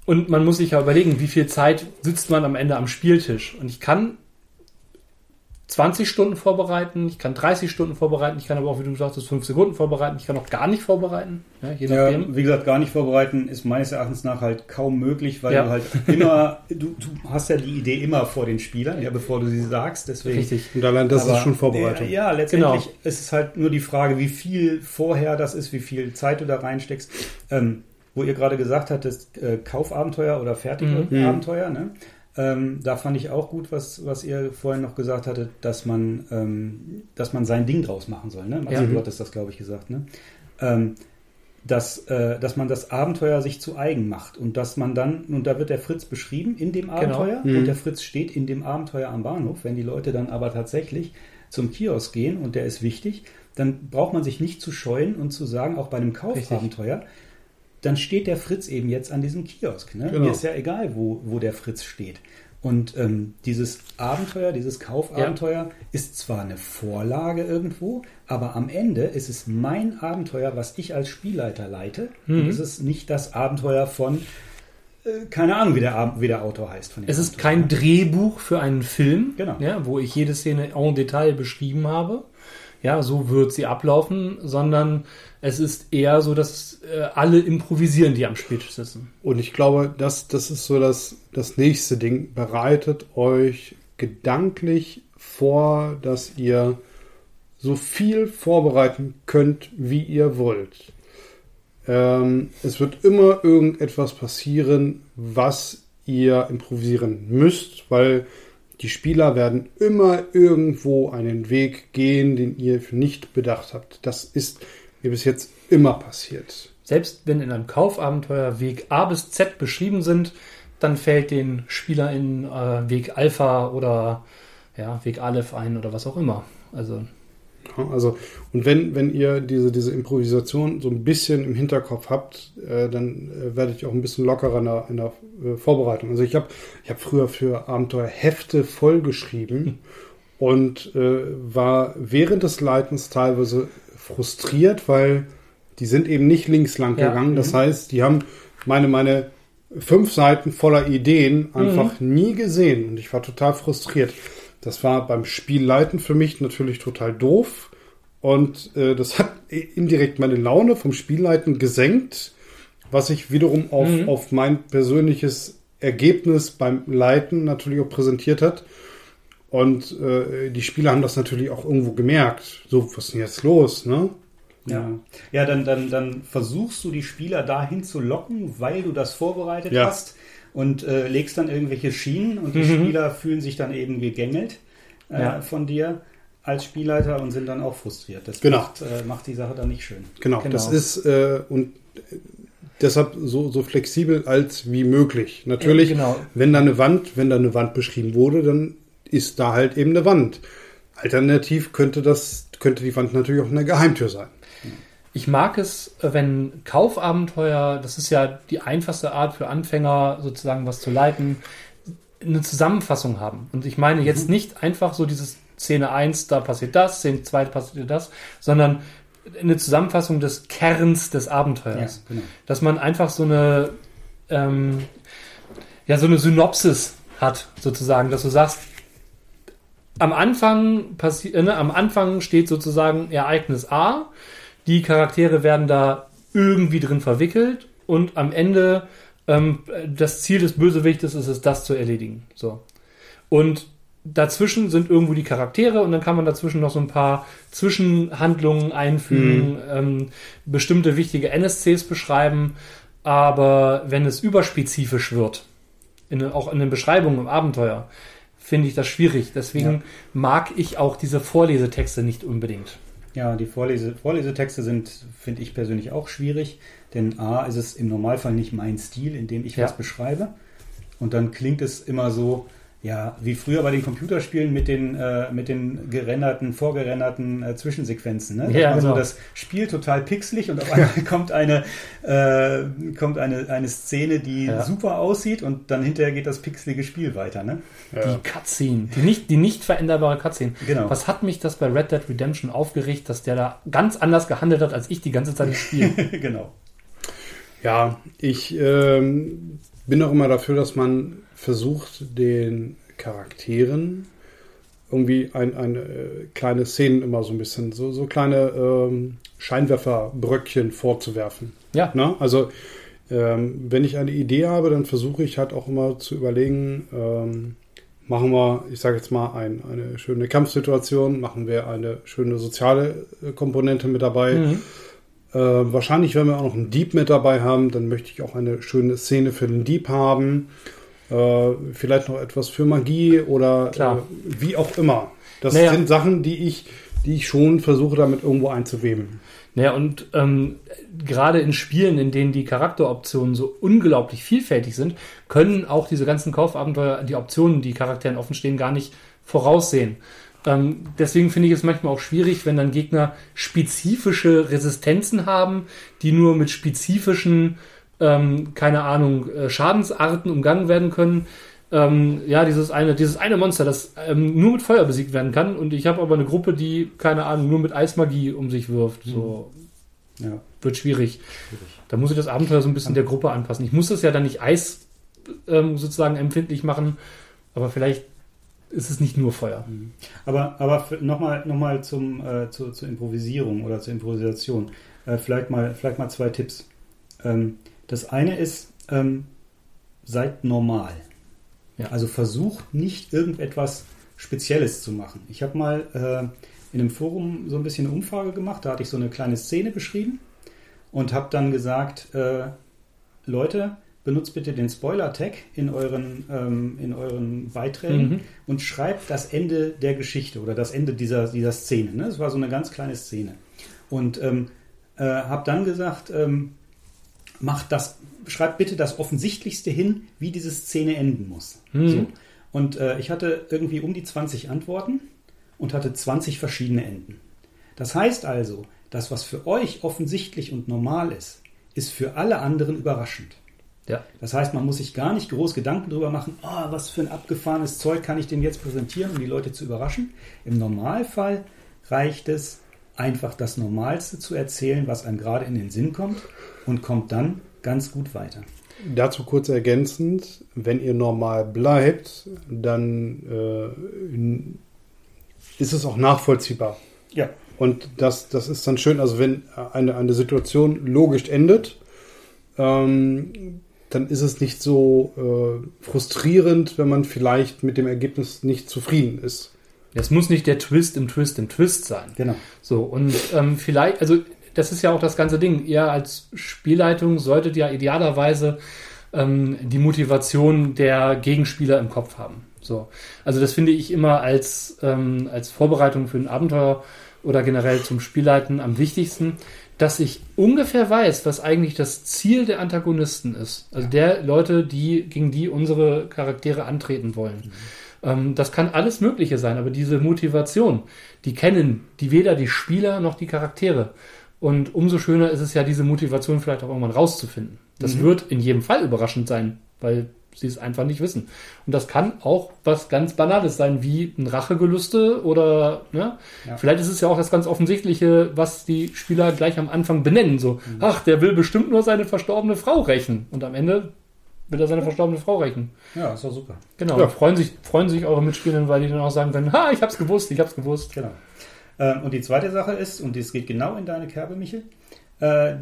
und man muss sich ja überlegen, wie viel Zeit sitzt man am Ende am Spieltisch. Und ich kann 20 Stunden vorbereiten, ich kann 30 Stunden vorbereiten, ich kann aber auch, wie du sagtest, 5 Sekunden vorbereiten, ich kann auch gar nicht vorbereiten, ja, je Ja, wie gesagt, gar nicht vorbereiten ist meines Erachtens nach halt kaum möglich, weil Ja. du halt immer, du, du hast ja die Idee immer vor den Spielern, ja, bevor du sie sagst, deswegen. Richtig. Und allein das Aber, ist schon Vorbereitung. Ja, letztendlich Genau. ist es halt nur die Frage, wie viel vorher das ist, wie viel Zeit du da reinsteckst. Ähm, wo ihr gerade gesagt hattest, äh, Kaufabenteuer oder Fertigabenteuer, ne? Ähm, da fand ich auch gut, was, was ihr vorhin noch gesagt hattet, dass man, ähm, dass man sein Ding draus machen soll. Ne? Maxi, Ja. du hattest das, glaube ich, gesagt. Ne? Ähm, dass, äh, dass man das Abenteuer sich zu eigen macht und dass man dann, und da wird der Fritz beschrieben in dem Abenteuer Mhm. und der Fritz steht in dem Abenteuer am Bahnhof. Wenn die Leute dann aber tatsächlich zum Kiosk gehen und der ist wichtig, dann braucht man sich nicht zu scheuen und zu sagen, auch bei einem Kaufabenteuer, dann steht der Fritz eben jetzt an diesem Kiosk. Ne? Genau. Mir ist ja egal, wo, wo der Fritz steht. Und ähm, dieses Abenteuer, dieses Kaufabenteuer ist zwar eine Vorlage irgendwo, aber am Ende ist es mein Abenteuer, was ich als Spielleiter leite. Mhm. Und es ist nicht das Abenteuer von, äh, keine Ahnung, wie der, wie der Autor heißt. Es ist Abenteuer. kein Drehbuch für einen Film, Genau. ja, wo ich jede Szene en Detail beschrieben habe. Ja, so wird sie ablaufen, sondern es ist eher so, dass äh, alle improvisieren, die am Spieltisch sitzen. Und ich glaube, das, das ist so das, das nächste Ding. Bereitet euch gedanklich vor, dass ihr so viel vorbereiten könnt, wie ihr wollt. Ähm, es wird immer irgendetwas passieren, was ihr improvisieren müsst, weil die Spieler werden immer irgendwo einen Weg gehen, den ihr nicht bedacht habt. Das ist mir bis jetzt immer passiert. Selbst wenn in einem Kaufabenteuer Weg A bis Z beschrieben sind, dann fällt den SpielerInnen äh, Weg Alpha oder ja, Weg Aleph ein oder was auch immer. Also Also, und wenn, wenn ihr diese, diese Improvisation so ein bisschen im Hinterkopf habt, äh, dann äh, werdet ihr auch ein bisschen lockerer in der, in der äh, Vorbereitung. Also ich habe ich hab früher für Abenteuer Hefte vollgeschrieben und äh, war während des Leitens teilweise frustriert, weil die sind eben nicht links lang Ja, gegangen. Das mhm. heißt, die haben meine, meine fünf Seiten voller Ideen einfach nie gesehen und ich war total frustriert. Das war beim Spielleiten für mich natürlich total doof und äh, das hat indirekt meine Laune vom Spielleiten gesenkt, was sich wiederum auf, Mhm. auf mein persönliches Ergebnis beim Leiten natürlich auch präsentiert hat. Und äh, die Spieler haben das natürlich auch irgendwo gemerkt. So, was ist denn jetzt los, ne? Ja, ja dann, dann, dann versuchst du die Spieler dahin zu locken, weil du das vorbereitet Ja. hast und äh, legst dann irgendwelche Schienen und die Mhm. Spieler fühlen sich dann eben gegängelt äh, Ja. von dir als Spielleiter und sind dann auch frustriert. Das Genau. macht, äh, macht die Sache dann nicht schön. Genau, Genau. das ist äh, und deshalb so, so flexibel als wie möglich. Natürlich, Äh, genau. wenn da eine Wand, wenn da eine Wand beschrieben wurde, dann ist da halt eben eine Wand. Alternativ könnte das, könnte die Wand natürlich auch eine Geheimtür sein. Ich mag es, äh, wenn Kaufabenteuer, das ist ja die einfachste Art für Anfänger, sozusagen was zu leiten, eine Zusammenfassung haben. Und ich meine jetzt nicht einfach so dieses Szene 1, da passiert das, Szene 2 passiert das, sondern eine Zusammenfassung des Kerns des Abenteuers. genau. Dass man einfach so eine, ähm, ja, so eine Synopsis hat, sozusagen, dass du sagst, am Anfang passi äh, ne, am Anfang steht sozusagen Ereignis A, die Charaktere werden da irgendwie drin verwickelt und am Ende ähm, das Ziel des Bösewichtes ist es, das zu erledigen. So. Und dazwischen sind irgendwo die Charaktere und dann kann man dazwischen noch so ein paar Zwischenhandlungen einfügen, ähm, bestimmte wichtige NSCs beschreiben, aber wenn es überspezifisch wird, in, auch in den Beschreibungen im Abenteuer, finde ich das schwierig. Deswegen Ja. mag ich auch diese Vorlesetexte nicht unbedingt. Ja, die Vorlese Vorlesetexte sind, finde ich persönlich auch schwierig, denn A ist es im Normalfall nicht mein Stil, in dem ich Ja. was beschreibe. Und dann klingt es immer so, ja, wie früher bei den Computerspielen mit den, äh, mit den gerenderten, vorgerenderten äh, Zwischensequenzen. Ne? Ja, also genau. das Spiel total pixelig und auf einmal kommt eine, äh, kommt eine, eine Szene, die Ja. super aussieht und dann hinterher geht das pixelige Spiel weiter. Ne? Die Cutscene, die nicht, die nicht veränderbare Cutscene. Genau. Was hat mich das bei Red Dead Redemption aufgeregt, dass der da ganz anders gehandelt hat, als ich die ganze Zeit im Spiel. genau. Ja, ich ähm, bin auch immer dafür, dass man versucht, den Charakteren irgendwie ein, eine äh, kleine Szenen immer so ein bisschen, so, so kleine ähm, Scheinwerferbröckchen vorzuwerfen. Ja. Ne? Also ähm, wenn ich eine Idee habe, dann versuche ich halt auch immer zu überlegen, ähm, machen wir, ich sage jetzt mal, ein, eine schöne Kampfsituation, machen wir eine schöne soziale äh, Komponente mit dabei. Mhm. Äh, wahrscheinlich, wenn wir auch noch einen Dieb mit dabei haben, dann möchte ich auch eine schöne Szene für den Dieb haben. Äh, vielleicht noch etwas für Magie oder. Äh, wie auch immer. Das Naja. sind Sachen, die ich, die ich schon versuche, damit irgendwo einzuweben. Naja, und ähm, gerade in Spielen, in denen die Charakteroptionen so unglaublich vielfältig sind, können auch diese ganzen Kaufabenteuer die Optionen, die Charakteren offenstehen, gar nicht voraussehen. Ähm, deswegen finde ich es manchmal auch schwierig, wenn dann Gegner spezifische Resistenzen haben, die nur mit spezifischen, ähm, keine Ahnung, äh, Schadensarten umgangen werden können. Ähm, ja, dieses eine, dieses eine Monster, das ähm, nur mit Feuer besiegt werden kann. Und ich habe aber eine Gruppe, die, keine Ahnung, nur mit Eismagie um sich wirft. So Ja. wird schwierig. Da muss ich das Abenteuer so ein bisschen der Gruppe anpassen. Ich muss das ja dann nicht Eis ähm, sozusagen empfindlich machen, aber vielleicht ist es nicht nur Feuer. Aber, aber nochmal noch mal zum, äh, zu, zur Improvisierung oder zur Improvisation. Äh, vielleicht, mal, vielleicht mal zwei Tipps. Ähm, das eine ist, ähm, seid normal. Ja. Also versucht nicht irgendetwas Spezielles zu machen. Ich habe mal äh, in einem Forum so ein bisschen eine Umfrage gemacht, da hatte ich so eine kleine Szene beschrieben und habe dann gesagt, äh, Leute, benutzt bitte den Spoiler-Tag in euren, ähm, in euren Beiträgen Mhm. und schreibt das Ende der Geschichte oder das Ende dieser, dieser Szene. Ne? Das war so eine ganz kleine Szene. Und ähm, äh, habe dann gesagt, ähm, macht das, schreibt bitte das Offensichtlichste hin, wie diese Szene enden muss. Mhm. So. Und äh, ich hatte irgendwie um die 20 Antworten und hatte 20 verschiedene Enden. Das heißt also, das, was für euch offensichtlich und normal ist, ist für alle anderen überraschend. Ja. Das heißt, man muss sich gar nicht groß Gedanken darüber machen, oh, was für ein abgefahrenes Zeug kann ich denn jetzt präsentieren, um die Leute zu überraschen. Im Normalfall reicht es, einfach das Normalste zu erzählen, was einem gerade in den Sinn kommt und kommt dann ganz gut weiter. Dazu kurz ergänzend, wenn ihr normal bleibt, dann äh, ist es auch nachvollziehbar. Ja, Und das, das ist dann schön, also wenn eine, eine Situation logisch endet, ähm, dann ist es nicht so äh, frustrierend, wenn man vielleicht mit dem Ergebnis nicht zufrieden ist. Es muss nicht der Twist im Twist im Twist sein. genau. So, und ähm, vielleicht, also das ist ja auch das ganze Ding. Ihr als Spielleitung solltet ja idealerweise ähm, die Motivation der Gegenspieler im Kopf haben. So. Also das finde ich immer als, ähm, als Vorbereitung für ein Abenteuer oder generell zum Spielleiten am wichtigsten, dass ich ungefähr weiß, was eigentlich das Ziel der Antagonisten ist. Also der Leute, die, gegen die unsere Charaktere antreten wollen. Ähm, das kann alles Mögliche sein, aber diese Motivation, die kennen die weder die Spieler noch die Charaktere. Und umso schöner ist es ja, diese Motivation vielleicht auch irgendwann rauszufinden. Das wird in jedem Fall überraschend sein, weil sie es einfach nicht wissen. Und das kann auch was ganz Banales sein, wie ein Rachegelüste oder, ne? Ja. Vielleicht ist es ja auch das ganz Offensichtliche, was die Spieler gleich am Anfang benennen. So, ach, der will bestimmt nur seine verstorbene Frau rächen. Und am Ende will er seine verstorbene Frau rächen. Ja, ist doch super. Genau. Ja. Freuen sich, freuen sich eure Mitspieler, weil die dann auch sagen können, ha, ich hab's gewusst, ich hab's gewusst. Genau. Ähm, und die zweite Sache ist, und das geht genau in deine Kerbe, Michel, äh,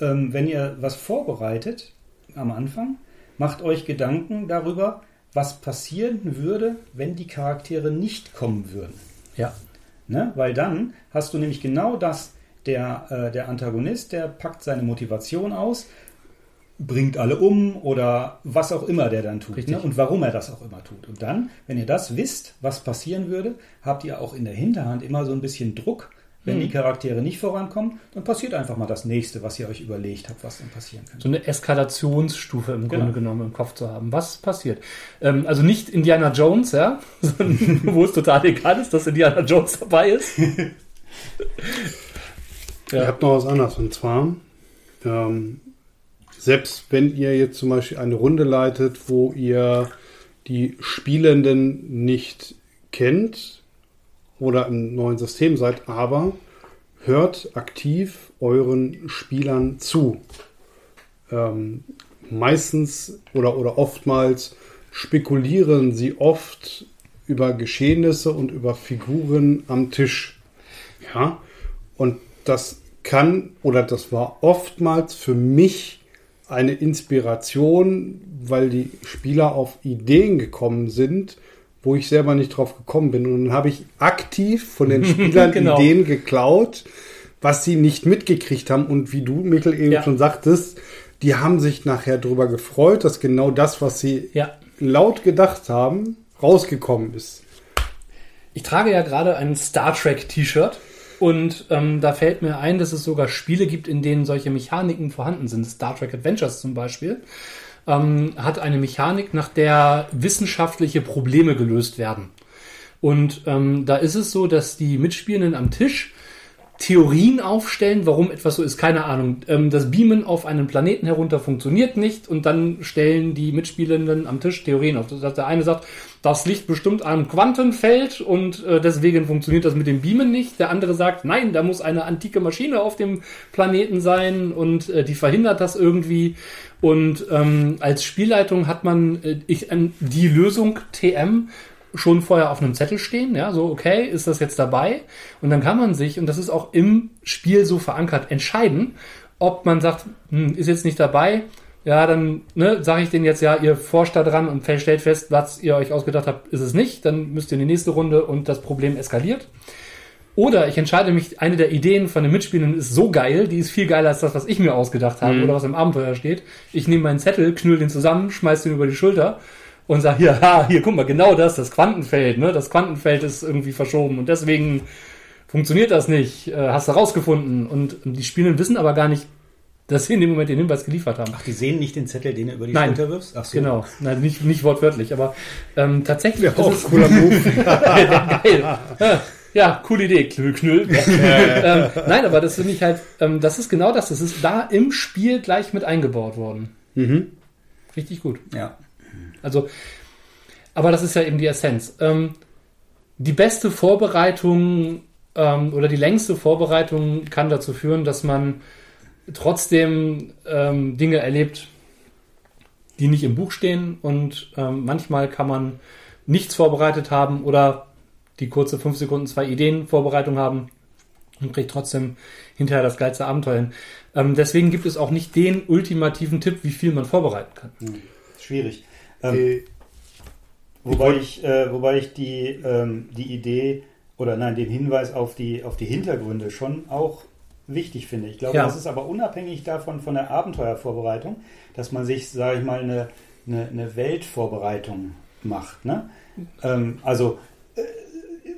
ähm, wenn ihr was vorbereitet am Anfang, macht euch Gedanken darüber, was passieren würde, wenn die Charaktere nicht kommen würden. Ja. Ne? Weil dann hast du nämlich genau das, der, äh, der Antagonist, der packt seine Motivation aus, bringt alle um oder was auch immer der dann tut ne? und warum er das auch immer tut. Und dann, wenn ihr das wisst, was passieren würde, habt ihr auch in der Hinterhand immer so ein bisschen Druck. Wenn Mhm. die Charaktere nicht vorankommen, dann passiert einfach mal das nächste, was ihr euch überlegt habt, was dann passieren könnte. So eine Eskalationsstufe im Genau. Grunde genommen im Kopf zu haben. Was passiert? Ähm, also nicht Indiana Jones, ja, wo es total egal ist, dass Indiana Jones dabei ist. Ihr habt noch was anderes. Und zwar, ähm, selbst wenn ihr jetzt zum Beispiel eine Runde leitet, wo ihr die Spielenden nicht kennt oder im neuen System seid, aber hört aktiv euren Spielern zu. Ähm, meistens oder, oder oftmals spekulieren sie oft über Geschehnisse und über Figuren am Tisch. Ja, und das kann oder das war oftmals für mich eine Inspiration, weil die Spieler auf Ideen gekommen sind, wo ich selber nicht drauf gekommen bin. Und dann habe ich aktiv von den Spielern Genau. Ideen geklaut, was sie nicht mitgekriegt haben. Und wie du, Michael, eben Ja. schon sagtest, die haben sich nachher darüber gefreut, dass genau das, was sie Ja. laut gedacht haben, rausgekommen ist. Ich trage ja gerade ein Star Trek T-Shirt und ähm, da fällt mir ein, dass es sogar Spiele gibt, in denen solche Mechaniken vorhanden sind. Star Trek Adventures zum Beispiel ähm, hat eine Mechanik, nach der wissenschaftliche Probleme gelöst werden. Und ähm, da ist es so, dass die Mitspielenden am Tisch Theorien aufstellen, warum etwas so ist. Keine Ahnung. Ähm, das Beamen auf einen Planeten herunter funktioniert nicht und dann stellen die Mitspielenden am Tisch Theorien auf. Das heißt, der eine sagt, das liegt bestimmt am Quantenfeld und äh, deswegen funktioniert das mit dem Beamen nicht. Der andere sagt, nein, da muss eine antike Maschine auf dem Planeten sein und äh, die verhindert das irgendwie. Und ähm, als Spielleitung hat man äh, ich, ähm, die Lösung TM schon vorher auf einem Zettel stehen, ja, so, okay, ist das jetzt dabei? Und dann kann man sich, und das ist auch im Spiel so verankert, entscheiden, ob man sagt, hm, ist jetzt nicht dabei, ja, dann ne, sage ich denen jetzt, ja, ihr forscht da dran und stellt fest, was ihr euch ausgedacht habt, ist es nicht, dann müsst ihr in die nächste Runde und das Problem eskaliert. Oder ich entscheide mich, eine der Ideen von den Mitspielern ist so geil, die ist viel geiler als das, was ich mir ausgedacht habe Mhm. oder was im Abenteuer steht. Ich nehme meinen Zettel, knüll den zusammen, schmeiß den über die Schulter und sage, hier, ha, hier, guck mal, genau das, das Quantenfeld, ne? Das Quantenfeld ist irgendwie verschoben und deswegen funktioniert das nicht, äh, hast du rausgefunden. Und, und die Spielenden wissen aber gar nicht, dass sie in dem Moment den Hinweis geliefert haben. Ach, die sehen nicht den Zettel, den du über die Nein. Schulter wirfst? Ach so. Genau, Nein, nicht, nicht wortwörtlich, aber ähm, tatsächlich ist Auch es cooler Move. geil. Ja, Ja, coole Idee, Knüll, Knüll. ähm, nein, aber das finde ich halt, ähm, das ist genau das. Das ist da im Spiel gleich mit eingebaut worden. Mhm. Richtig gut. Ja. Also, aber das ist ja eben die Essenz. Ähm, die beste Vorbereitung ähm, oder die längste Vorbereitung kann dazu führen, dass man trotzdem ähm, Dinge erlebt, die nicht im Buch stehen und ähm, manchmal kann man nichts vorbereitet haben oder die kurze 5 Sekunden, zwei Ideen Vorbereitung haben und kriegt trotzdem hinterher das geilste Abenteuer hin. Ähm, deswegen gibt es auch nicht den ultimativen Tipp, wie viel man vorbereiten kann. Schwierig. Ähm, Äh, Wobei ich, äh, wobei ich die, ähm, die Idee oder nein, den Hinweis auf die, auf die Hintergründe schon auch wichtig finde. Ich glaube, Ja. das ist aber unabhängig davon von der Abenteuervorbereitung, dass man sich, sage ich mal, eine, eine, eine Weltvorbereitung macht. Ne? Ähm, also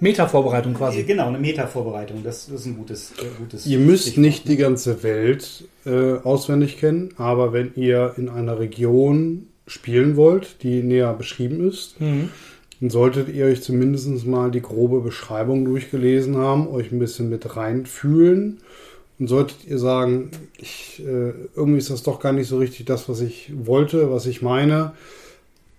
Meta-Vorbereitung quasi. genau, eine Meta-Vorbereitung. Das ist ein gutes, äh, gutes Ihr müsst Stichwort. nicht die ganze Welt äh, auswendig kennen, aber wenn ihr in einer Region spielen wollt, die näher beschrieben ist, Mhm. dann solltet ihr euch zumindest mal die grobe Beschreibung durchgelesen haben, euch ein bisschen mit reinfühlen und solltet ihr sagen, ich, äh, irgendwie ist das doch gar nicht so richtig das, was ich wollte, was ich meine,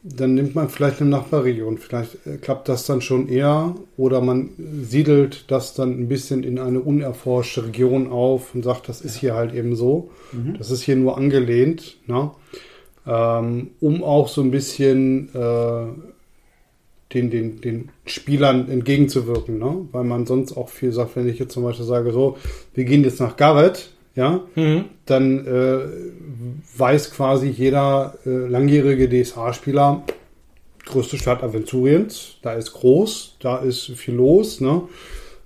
dann nimmt man vielleicht eine Nachbarregion. Vielleicht äh, klappt das dann schon eher oder man siedelt das dann ein bisschen in eine unerforschte Region auf und sagt, das ist hier halt eben so. Das ist hier nur angelehnt, ne? Ähm, um auch so ein bisschen äh, den, den, den Spielern entgegenzuwirken, ne? weil man sonst auch viel sagt, wenn ich jetzt zum Beispiel sage, so, wir gehen jetzt nach Garrett, ja, Mhm. dann äh, weiß quasi jeder äh, langjährige DSA-Spieler, größte Stadt Aventuriens, da ist groß, da ist viel los, ne?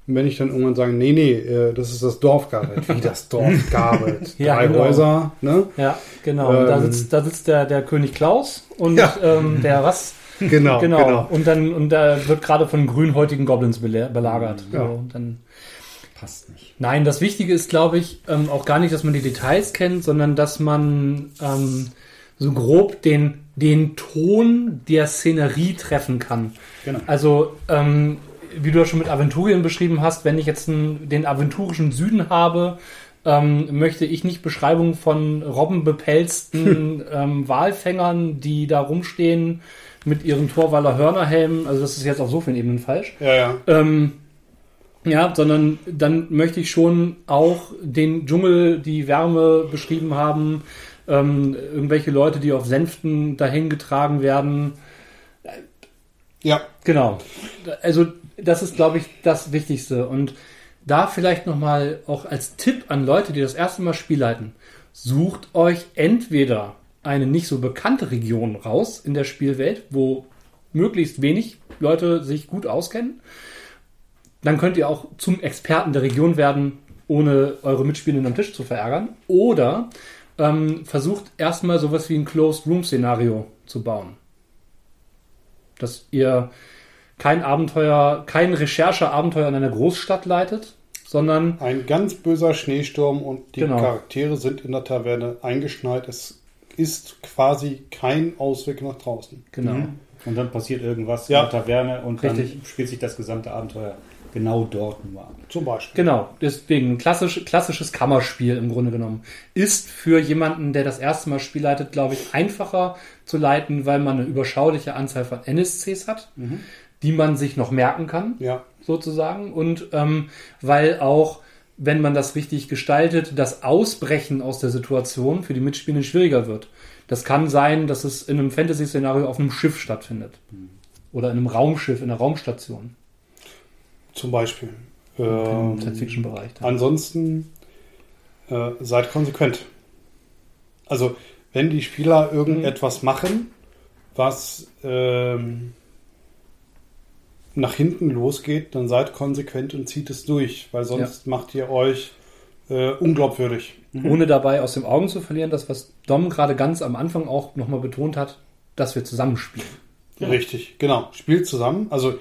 Und wenn ich dann irgendwann sage, nee, nee, äh, das ist das Dorf Garrett, wie das Dorf Garrett, Ja, drei genau. Häuser, ne? Ja, genau. Und da Ähm. sitzt, da sitzt der, der König Klaus und Ja. ähm, der was? Genau, Genau. genau. Und dann und da wird gerade von grünhäutigen Goblins belagert. Ja. So, und dann Passt nicht. Nein, das Wichtige ist, glaube ich, ähm, auch gar nicht, dass man die Details kennt, sondern dass man ähm, so grob den, den Ton der Szenerie treffen kann. Genau. Also, ähm, wie du ja schon mit Aventurien beschrieben hast, wenn ich jetzt einen, den aventurischen Süden habe, ähm, möchte ich nicht Beschreibungen von robbenbepelzten ähm, Walfängern, die da rumstehen mit ihren Torwaller Hörnerhelmen. Also das ist jetzt auf so vielen Ebenen falsch. Ja, ja. Ähm, ja, sondern dann möchte ich schon auch den Dschungel, die Wärme beschrieben haben, ähm, irgendwelche Leute, die auf Sänften dahin getragen werden. Ja, Genau. Also das ist, glaube ich, das Wichtigste. Und da vielleicht nochmal auch als Tipp an Leute, die das erste Mal Spiel leiten, sucht euch entweder eine nicht so bekannte Region raus in der Spielwelt, wo möglichst wenig Leute sich gut auskennen. Dann könnt ihr auch zum Experten der Region werden, ohne eure Mitspielenden am Tisch zu verärgern. Oder ähm, versucht erstmal sowas wie ein Closed-Room-Szenario zu bauen dass ihr kein Abenteuer, kein Rechercheabenteuer in einer Großstadt leitet, sondern ein ganz böser Schneesturm und die Genau. Charaktere sind in der Taverne eingeschneit. Es ist quasi kein Ausweg nach draußen. genau. Mhm. Und dann passiert irgendwas Ja. in der Taverne und Richtig. dann spielt sich das gesamte Abenteuer genau dort nur ab. Zum Beispiel. Genau, deswegen ein klassisch, klassisches Kammerspiel im Grunde genommen. Ist für jemanden, der das erste Mal Spiel leitet, glaube ich, einfacher zu leiten, weil man eine überschauliche Anzahl von NSCs hat, die man sich noch merken kann. Ja. sozusagen. Und ähm, weil auch, wenn man das richtig gestaltet, das Ausbrechen aus der Situation für die Mitspielenden schwieriger wird. Das kann sein, dass es in einem Fantasy-Szenario auf einem Schiff stattfindet. Oder in einem Raumschiff, in einer Raumstation. Zum Beispiel. Im Ähm, Science-Fiction-Bereich. dann. ansonsten äh, seid konsequent. Also, wenn die Spieler irgendetwas machen, was ähm, nach hinten losgeht, dann seid konsequent und zieht es durch, weil sonst macht ihr euch äh, unglaubwürdig. Ohne dabei aus den Augen zu verlieren, das, was Dom gerade ganz am Anfang auch nochmal betont hat, dass wir zusammenspielen. Richtig, genau. Spielt zusammen. Also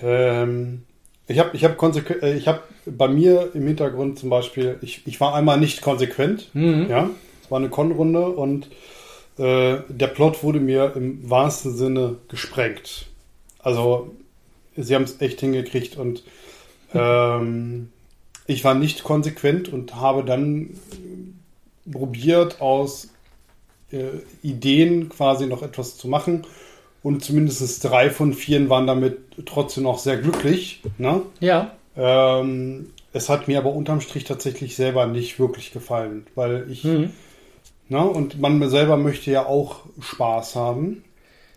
ähm, ich habe ich hab konsequent, äh, ich habe bei mir im Hintergrund zum Beispiel, ich, ich war einmal nicht konsequent. Ja, es war eine Con-Runde und äh, der Plot wurde mir im wahrsten Sinne gesprengt. Also sie haben es echt hingekriegt und ähm, ich war nicht konsequent und habe dann probiert aus äh, Ideen quasi noch etwas zu machen. Und zumindest drei von vier waren damit trotzdem noch sehr glücklich. Ne? Ja. Ähm, es hat mir aber unterm Strich tatsächlich selber nicht wirklich gefallen, weil ich, Mhm. ne, und man selber möchte ja auch Spaß haben.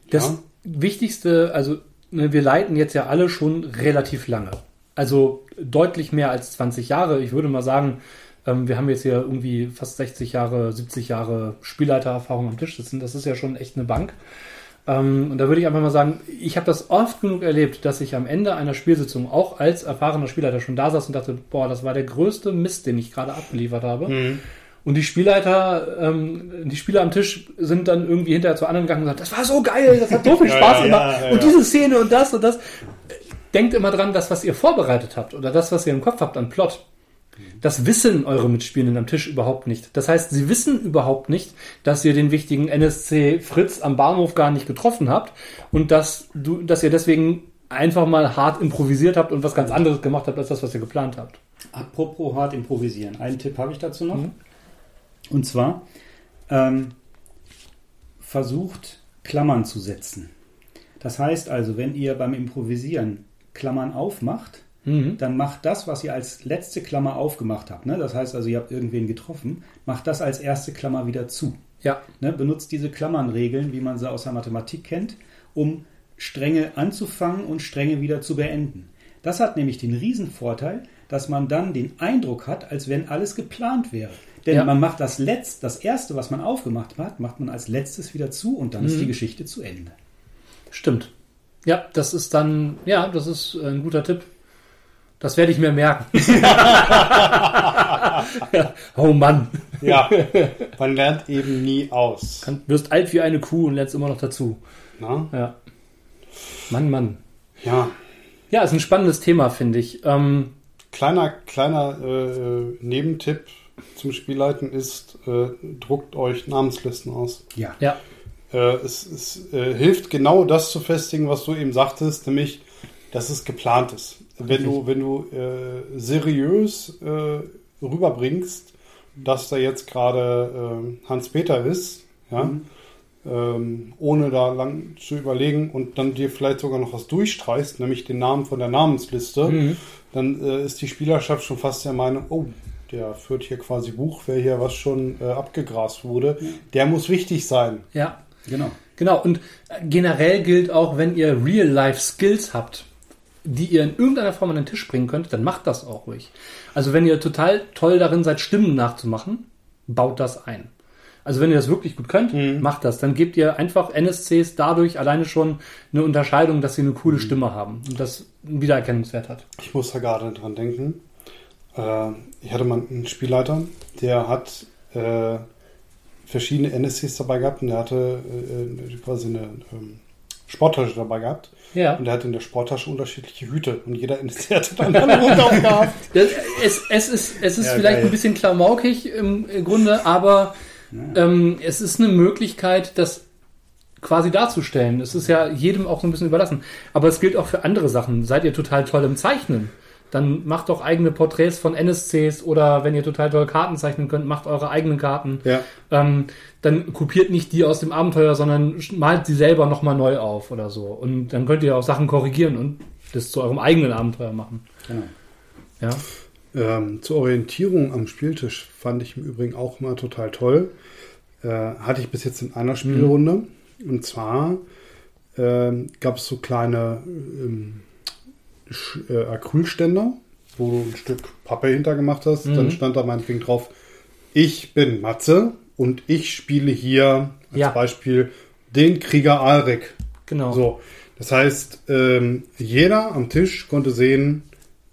Das Ja. Wichtigste, also wir leiten jetzt ja alle schon relativ lange. Also deutlich mehr als 20 Jahre. Ich würde mal sagen, ähm, wir haben jetzt hier irgendwie fast 60 Jahre, 70 Jahre Spielleitererfahrung am Tisch sitzen. Das ist ja schon echt eine Bank. Ähm, und da würde ich einfach mal sagen, ich habe das oft genug erlebt, dass ich am Ende einer Spielsitzung auch als erfahrener Spielleiter schon da saß und dachte, boah, das war der größte Mist, den ich gerade abgeliefert habe. Und die Spielleiter, ähm, die Spieler am Tisch sind dann irgendwie hinterher zu anderen gegangen und gesagt, das war so geil, das hat so viel Spaß ja, gemacht. ja, ja, und ja. diese Szene und das und das. Denkt immer dran, das, was ihr vorbereitet habt oder das, was ihr im Kopf habt an Plot. Das wissen eure Mitspielenden am Tisch überhaupt nicht. Das heißt, sie wissen überhaupt nicht, dass ihr den wichtigen NSC Fritz am Bahnhof gar nicht getroffen habt und dass du, dass ihr deswegen einfach mal hart improvisiert habt und was ganz anderes gemacht habt als das, was ihr geplant habt. Apropos hart improvisieren. Einen Tipp habe ich dazu noch. Und zwar ähm, versucht Klammern zu setzen. Das heißt also, wenn ihr beim Improvisieren Klammern aufmacht, Mhm. dann macht das, was ihr als letzte Klammer aufgemacht habt. Ne? Das heißt also, ihr habt irgendwen getroffen, macht das als erste Klammer wieder zu. Ja, Ne? Benutzt diese Klammernregeln, wie man sie aus der Mathematik kennt, um Stränge anzufangen und Stränge wieder zu beenden. Das hat nämlich den Riesenvorteil, dass man dann den Eindruck hat, als wenn alles geplant wäre. Denn Ja. man macht das letzte, das erste, was man aufgemacht hat, macht man als letztes wieder zu und dann ist die Geschichte zu Ende. Stimmt. Ja, das ist dann, ja, das ist ein guter Tipp. Das werde ich mir merken. oh Mann. Ja, man lernt eben nie aus. Du wirst alt wie eine Kuh und lernst immer noch dazu. Na? Ja. Mann, Mann. Ja, Ja, ist ein spannendes Thema, finde ich. Ähm, kleiner, kleiner äh, Nebentipp zum Spielleiten ist, äh, druckt euch Namenslisten aus. Ja. ja, Äh, es es äh, hilft genau das zu festigen, was du eben sagtest, nämlich, dass es geplant ist. Wenn du, wenn du äh, seriös äh, rüberbringst, dass da jetzt gerade äh, Hans-Peter ist, ja, ähm, ohne da lang zu überlegen und dann dir vielleicht sogar noch was durchstreichst, nämlich den Namen von der Namensliste, dann äh, ist die Spielerschaft schon fast der Meinung, oh, der führt hier quasi Buch, wer hier was schon äh, abgegrast wurde, der muss wichtig sein. ja. Genau. Genau, und generell gilt auch, wenn ihr Real-Life-Skills habt, die ihr in irgendeiner Form an den Tisch bringen könnt, dann macht das auch ruhig. Also wenn ihr total toll darin seid, Stimmen nachzumachen, baut das ein. Also wenn ihr das wirklich gut könnt, macht das. Dann gebt ihr einfach NSCs dadurch alleine schon eine Unterscheidung, dass sie eine coole Stimme haben und das einen Wiedererkennungswert hat. Ich muss da gerade dran denken. Äh, ich hatte mal einen Spielleiter, der hat äh, verschiedene NSCs dabei gehabt und der hatte äh, quasi eine ähm, Sporttasche dabei gehabt. Ja. Und er hatte in der Sporttasche unterschiedliche Hüte und jeder NSC hatte dann einen Hut aufgehabt. Das, es, es ist, es ist Ja, vielleicht geil. ein bisschen klamaukig im Grunde, aber ähm, es ist eine Möglichkeit, das quasi darzustellen. Es ist ja jedem auch so ein bisschen überlassen. Aber es gilt auch für andere Sachen. Seid ihr total toll im Zeichnen? Dann macht doch eigene Porträts von NSCs oder wenn ihr total toll Karten zeichnen könnt, macht eure eigenen Karten. Ja. Ähm, dann kopiert nicht die aus dem Abenteuer, sondern malt sie selber nochmal neu auf oder so. Und dann könnt ihr auch Sachen korrigieren und das zu eurem eigenen Abenteuer machen. genau. Ja. Ähm, zur Orientierung am Spieltisch fand ich im Übrigen auch mal total toll. Äh, hatte ich bis jetzt in einer Spielrunde. Und zwar ähm, gab es so kleine ähm, äh, Acrylständer, wo du ein Stück Pappe hintergemacht hast. Dann stand da meinetwegen drauf, ich bin Matze und ich spiele hier als Ja. Beispiel den Krieger Alrik. Genau. So, Das heißt, ähm, jeder am Tisch konnte sehen,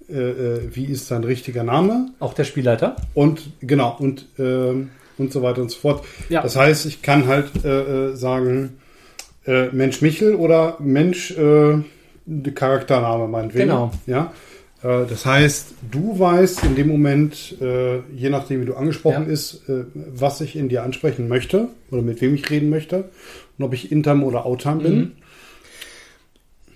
äh, äh, wie ist sein richtiger Name Auch der Spielleiter. und genau und ähm, und so weiter und so fort. Ja. Das heißt, ich kann halt äh, äh, sagen Mensch Michel oder Mensch Charaktername meinetwegen. Genau. Ja. Äh, das heißt, du weißt in dem Moment, äh, je nachdem wie du angesprochen Ja. ist, äh, was ich in dir ansprechen möchte oder mit wem ich reden möchte und ob ich Interm oder Outtime bin.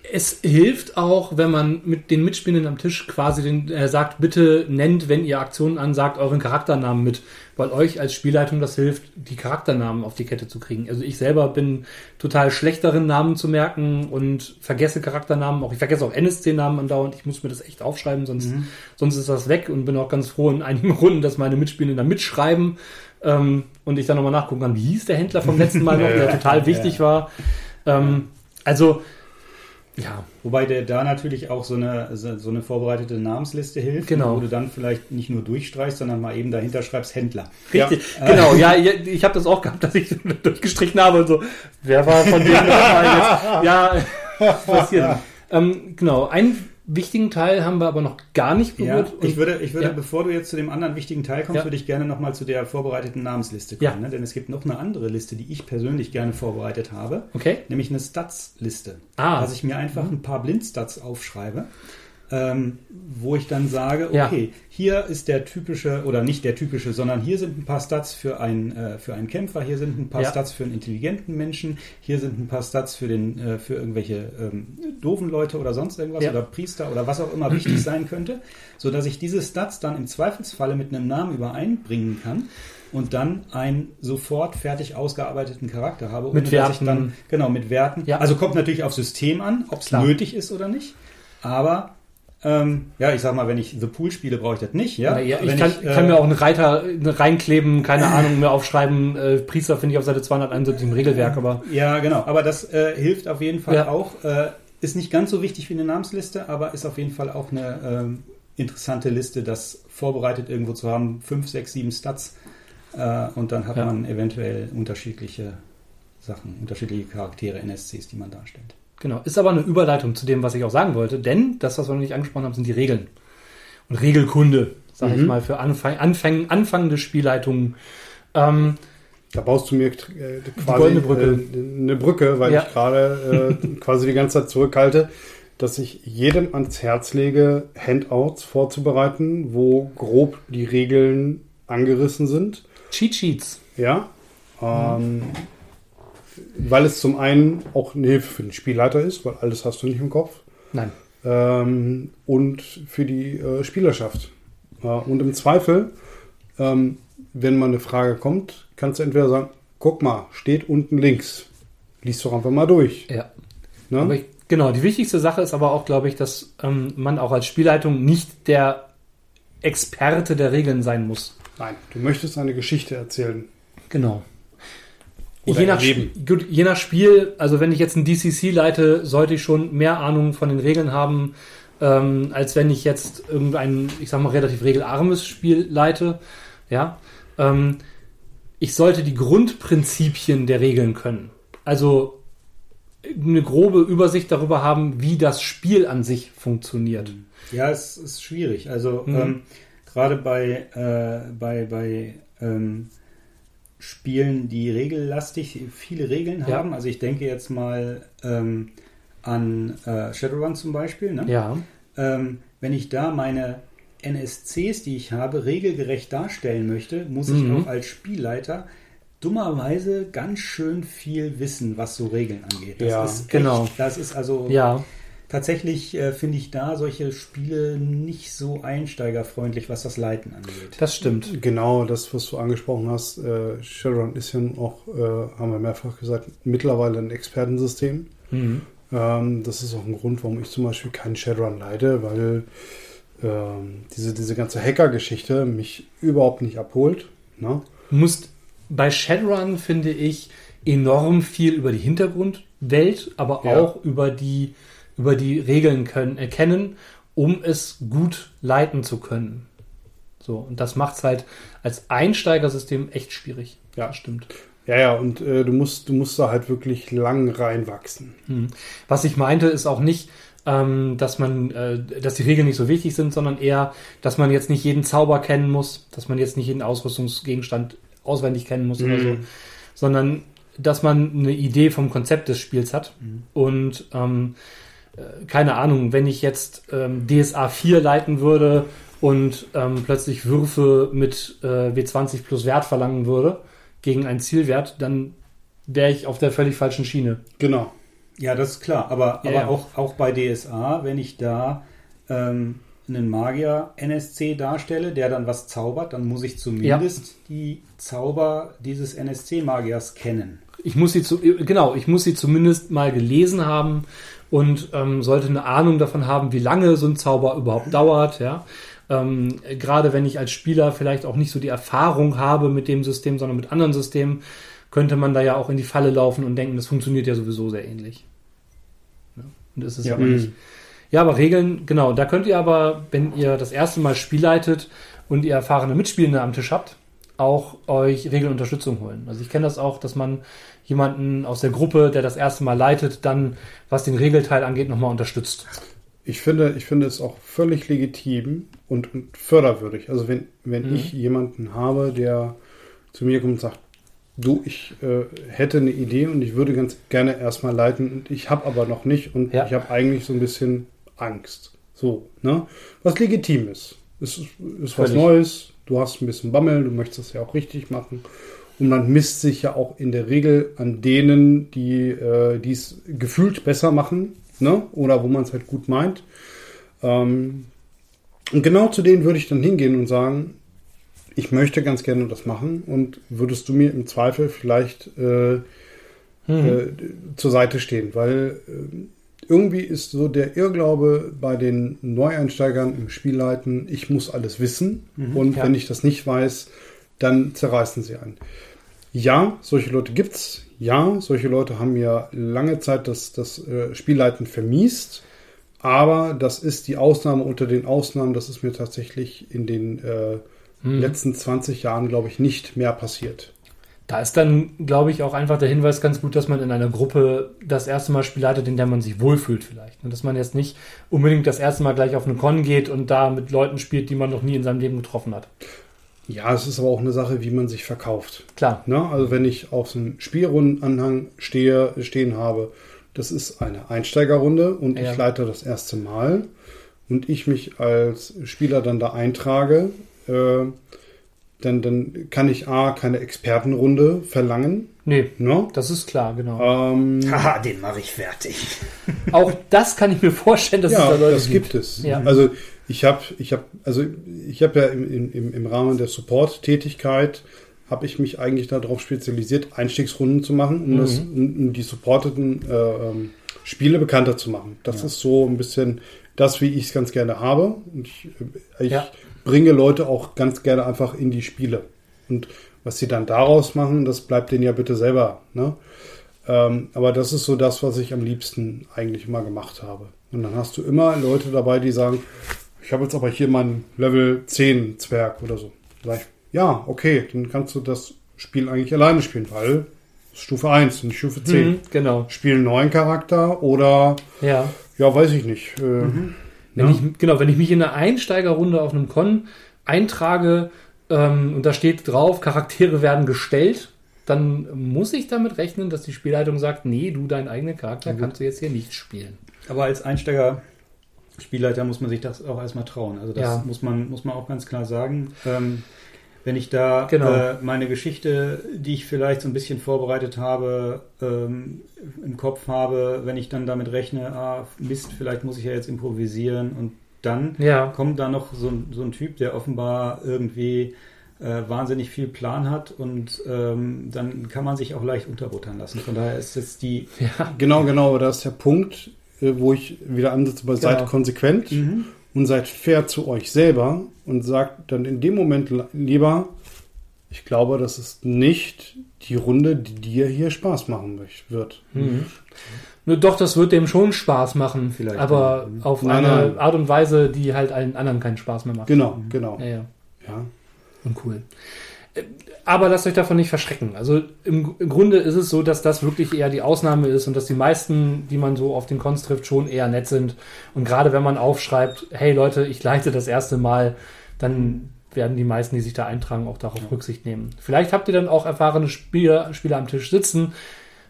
Mhm. Es hilft auch, wenn man mit den Mitspielenden am Tisch quasi den, äh, sagt, bitte nennt, wenn ihr Aktionen ansagt, euren Charakternamen mit, weil euch als Spielleitung das hilft, die Charakternamen auf die Kette zu kriegen. Also ich selber bin total schlecht darin, Namen zu merken und vergesse Charakternamen, auch ich vergesse auch NSC-Namen andauernd. Ich muss mir das echt aufschreiben, sonst, sonst ist das weg und bin auch ganz froh in einigen Runden, dass meine Mitspielenden da mitschreiben ähm, und ich dann nochmal nachgucken kann, wie hieß der Händler vom letzten Mal noch, der total wichtig war. Ähm, also, ja, Wobei der da natürlich auch so eine, so eine vorbereitete Namensliste hilft, Genau. wo du dann vielleicht nicht nur durchstreichst, sondern mal eben dahinter schreibst Händler. Richtig, genau. Ja, ja, ich habe das auch gehabt, dass ich durchgestrichen habe und so. Wer war von jetzt? Ja, passiert. Ähm, genau. Einen wichtigen Teil haben wir aber noch gar nicht Ja, berührt. ich würde, ich würde ja. bevor du jetzt zu dem anderen wichtigen Teil kommst, Ja. würde ich gerne nochmal zu der vorbereiteten Namensliste kommen. Ja. Ne? Denn es gibt noch eine andere Liste, die ich persönlich gerne vorbereitet habe, Okay. nämlich eine Stats-Liste. Ah. Dass ich mir einfach ein paar Blindstats aufschreibe, ähm, wo ich dann sage, Ja. okay, hier ist der typische, oder nicht der typische, sondern hier sind ein paar Stats für einen, äh, für einen Kämpfer, hier sind ein paar Ja. Stats für einen intelligenten Menschen, hier sind ein paar Stats für, den, äh, für irgendwelche ähm, doofen Leute oder sonst irgendwas Ja. oder Priester oder was auch immer wichtig sein könnte, so dass ich diese Stats dann im Zweifelsfalle mit einem Namen übereinbringen kann und dann einen sofort fertig ausgearbeiteten Charakter habe, Mit dass ich Werten. dann genau mit Werten. Ja. Also kommt natürlich aufs System an, ob es nötig ist oder nicht. Aber ähm, ja, ich sag mal, wenn ich The Pool spiele, brauche ich das nicht. Ja, ja, ich kann, äh, kann mir auch einen Reiter reinkleben, keine Ahnung, mir aufschreiben. Äh, Priester finde ich auf Seite 271 im Regelwerk, aber Ja, genau. Aber das äh, hilft auf jeden Fall Ja. auch. Äh, ist nicht ganz so wichtig wie eine Namensliste, aber ist auf jeden Fall auch eine ähm, interessante Liste, das vorbereitet irgendwo zu haben. Fünf, sechs, sieben Stats. Äh, und dann hat Ja. man eventuell unterschiedliche Sachen, unterschiedliche Charaktere, NSCs, die man darstellt. Genau, ist aber eine Überleitung zu dem, was ich auch sagen wollte, denn das, was wir noch nicht angesprochen haben, sind die Regeln. Und Regelkunde, sage ich Mhm. mal, für Anfang, Anfang, anfangende Spielleitungen. Ähm, Da baust du mir äh, quasi goldene Brücke. Äh, eine Brücke, weil Ja. ich gerade äh, quasi die ganze Zeit zurückhalte, dass ich jedem ans Herz lege, Handouts vorzubereiten, wo grob die Regeln angerissen sind. Cheat Sheets. Ja. Ähm, weil es zum einen auch eine Hilfe für den Spielleiter ist, weil alles hast du nicht im Kopf. Nein. Ähm, und für die äh, Spielerschaft. Äh, und im Zweifel, ähm, wenn mal eine Frage kommt, kannst du entweder sagen, guck mal, steht unten links. Lies doch einfach mal durch. Ja. Ne? Genau, die wichtigste Sache ist aber auch, glaube ich, dass ähm, man auch als Spielleitung nicht der Experte der Regeln sein muss. Nein, du möchtest eine Geschichte erzählen. Genau. Oder je, nach, gut, je nach Spiel, also wenn ich jetzt ein DCC leite, sollte ich schon mehr Ahnung von den Regeln haben, ähm, als wenn ich jetzt irgendein, ich sag mal, relativ regelarmes Spiel leite. Ja. Ähm, ich sollte die Grundprinzipien der Regeln können. Also eine grobe Übersicht darüber haben, wie das Spiel an sich funktioniert. Ja, es ist schwierig. Also Mhm. ähm, gerade bei, äh, bei, bei ähm, Spielen, die regellastig viele Regeln Ja. haben. Also ich denke jetzt mal ähm, an äh, Shadowrun zum Beispiel. Ne? Ja. Ähm, wenn ich da meine NSCs, die ich habe, regelgerecht darstellen möchte, muss ich Mhm. auch als Spielleiter dummerweise ganz schön viel wissen, was so Regeln angeht. Das Ja, ist echt, genau. Das ist also Ja. Tatsächlich äh, finde ich da solche Spiele nicht so einsteigerfreundlich, was das Leiten angeht. Das stimmt. Genau, das, was du angesprochen hast, äh, Shadowrun ist ja auch, äh, haben wir mehrfach gesagt, mittlerweile ein Expertensystem. Mhm. Ähm, das ist auch ein Grund, warum ich zum Beispiel keinen Shadowrun leite, weil ähm, diese, diese ganze Hacker-Geschichte mich überhaupt nicht abholt. Ne? Du musst bei Shadowrun, finde ich, enorm viel über die Hintergrundwelt, aber Ja. auch über die, über die Regeln können, erkennen, um es gut leiten zu können. So, und das macht es halt als Einsteigersystem echt schwierig. Ja. stimmt. Ja, ja, und äh, du musst, du musst da halt wirklich lang reinwachsen. Hm. Was ich meinte, ist auch nicht, ähm, dass man, äh, dass die Regeln nicht so wichtig sind, sondern eher, dass man jetzt nicht jeden Zauber kennen muss, dass man jetzt nicht jeden Ausrüstungsgegenstand auswendig kennen muss oder so, Mhm. sondern dass man eine Idee vom Konzept des Spiels hat Mhm. und ähm, äh, keine Ahnung, wenn ich jetzt ähm, DSA 4 leiten würde und ähm, plötzlich Würfe mit äh, W20 plus Wert verlangen würde gegen einen Zielwert, dann wäre ich auf der völlig falschen Schiene. Genau. Ja, das ist klar. Aber, Ja, aber ja. Auch, auch bei DSA, wenn ich da ähm, einen Magier NSC darstelle, der dann was zaubert, dann muss ich zumindest die Zauber dieses NSC-Magiers kennen. Ich muss sie zu, genau, ich muss sie zumindest mal gelesen haben und ähm, sollte eine Ahnung davon haben, wie lange so ein Zauber überhaupt dauert, ja. Ähm, gerade wenn ich als Spieler vielleicht auch nicht so die Erfahrung habe mit dem System, sondern mit anderen Systemen, könnte man da ja auch in die Falle laufen und denken, das funktioniert ja sowieso sehr ähnlich. Ja, und das ist Ja. aber nicht. Ja, aber Regeln, genau, da könnt ihr aber, wenn ihr das erste Mal Spiel leitet und ihr erfahrene Mitspielende am Tisch habt, auch euch Regelunterstützung holen. Also ich kenne das auch, dass man jemanden aus der Gruppe, der das erste Mal leitet, dann, was den Regelteil angeht, nochmal unterstützt. Ich finde, ich finde es auch völlig legitim und, und förderwürdig. Also wenn, wenn Mhm. ich jemanden habe, der zu mir kommt und sagt, du, ich äh, hätte eine Idee und ich würde ganz gerne erstmal leiten und ich habe aber noch nicht und Ja. ich habe eigentlich so ein bisschen Angst. So, ne? Was legitim ist. Es ist, ist was. Neues, du hast ein bisschen Bammel, du möchtest das ja auch richtig machen. Und man misst sich ja auch in der Regel an denen, die äh, es gefühlt besser machen, ne? Oder wo man es halt gut meint. Ähm, und genau zu denen würde ich dann hingehen und sagen, ich möchte ganz gerne das machen und würdest du mir im Zweifel vielleicht äh, äh, zur Seite stehen, weil äh, irgendwie ist so der Irrglaube bei den Neueinsteigern im Spielleiten, ich muss alles wissen und ja. wenn ich das nicht weiß, dann zerreißen sie einen. Ja, solche Leute gibt's. Ja, solche Leute haben mir lange Zeit das, das äh, Spielleiten vermiest. Aber das ist die Ausnahme unter den Ausnahmen. Das ist mir tatsächlich in den äh, letzten 20 Jahren, glaube ich, nicht mehr passiert. Da ist dann, glaube ich, auch einfach der Hinweis ganz gut, dass man in einer Gruppe das erste Mal Spiel leitet, in der man sich wohlfühlt vielleicht. Und dass man jetzt nicht unbedingt das erste Mal gleich auf eine Con geht und da mit Leuten spielt, die man noch nie in seinem Leben getroffen hat. Ja, es ist aber auch eine Sache, wie man sich verkauft. Klar. Ne? Also wenn ich auf so einem Spielrundenanhang stehe, stehen habe, das ist eine Einsteigerrunde und Ja. ich leite das erste Mal und ich mich als Spieler dann da eintrage, äh, dann, dann kann ich A, keine Expertenrunde verlangen. Nee, Ne? das ist klar, genau. Ähm, Haha, den mache ich fertig. Auch das kann ich mir vorstellen, dass es ja, da Leute das gibt es. Ja. Also ich habe, ich habe, also ich habe ja im, im, im Rahmen der Support-Tätigkeit habe ich mich eigentlich darauf spezialisiert, Einstiegsrunden zu machen, um, das, um, um die supporteten äh, ähm, Spiele bekannter zu machen. Das ist so ein bisschen das, wie ich es ganz gerne habe. Und ich, äh, ich Ja. Bringe Leute auch ganz gerne einfach in die Spiele. Und was sie dann daraus machen, das bleibt denen ja bitte selber. Ne? Ähm, aber das ist so das, was ich am liebsten eigentlich immer gemacht habe. Und dann hast du immer Leute dabei, die sagen, ich habe jetzt aber hier meinen Level 10 Zwerg oder so. Sag ich, ja, okay, dann kannst du das Spiel eigentlich alleine spielen, weil es ist Stufe 1 und Stufe 10. Mhm, genau. Spiel einen neuen Charakter oder, Ja. ja, weiß ich nicht. Äh, Wenn Ja. ich, genau, wenn ich mich in einer Einsteigerrunde auf einem Con eintrage ähm, und da steht drauf, Charaktere werden gestellt, dann muss ich damit rechnen, dass die Spielleitung sagt, nee, du, deinen eigenen Charakter kannst du jetzt hier nicht spielen. Aber als Einsteiger Spielleiter muss man sich das auch erstmal trauen. Also das Ja. muss man muss man auch ganz klar sagen. Ähm, wenn ich da Genau. äh, meine Geschichte, die ich vielleicht so ein bisschen vorbereitet habe, ähm, im Kopf habe, wenn ich dann damit rechne, ah, Mist, vielleicht muss ich ja jetzt improvisieren und dann Ja. kommt da noch so ein, so ein Typ, der offenbar irgendwie äh, wahnsinnig viel Plan hat und ähm, dann kann man sich auch leicht unterbuttern lassen. Von daher ist jetzt die Ja. genau, genau, aber da ist der Punkt, äh, wo ich wieder ansetze, seid Genau. konsequent und seid fair zu euch selber und sagt dann in dem Moment li- lieber, ich glaube, das ist nicht die Runde, die dir hier Spaß machen wird. Mhm. Nur doch, das wird dem schon Spaß machen, Vielleicht, aber ja. auf Nein, eine nein. Art und Weise, die halt allen anderen keinen Spaß mehr macht. Genau, genau. Ja, ja. Ja. Und cool. Aber lasst euch davon nicht verschrecken. Also im, im Grunde ist es so, dass das wirklich eher die Ausnahme ist und dass die meisten, die man so auf den Cons trifft, schon eher nett sind. Und gerade wenn man aufschreibt, hey Leute, ich leite das erste Mal, dann werden die meisten, die sich da eintragen, auch darauf Rücksicht nehmen. Vielleicht habt ihr dann auch erfahrene Spieler, Spieler am Tisch sitzen,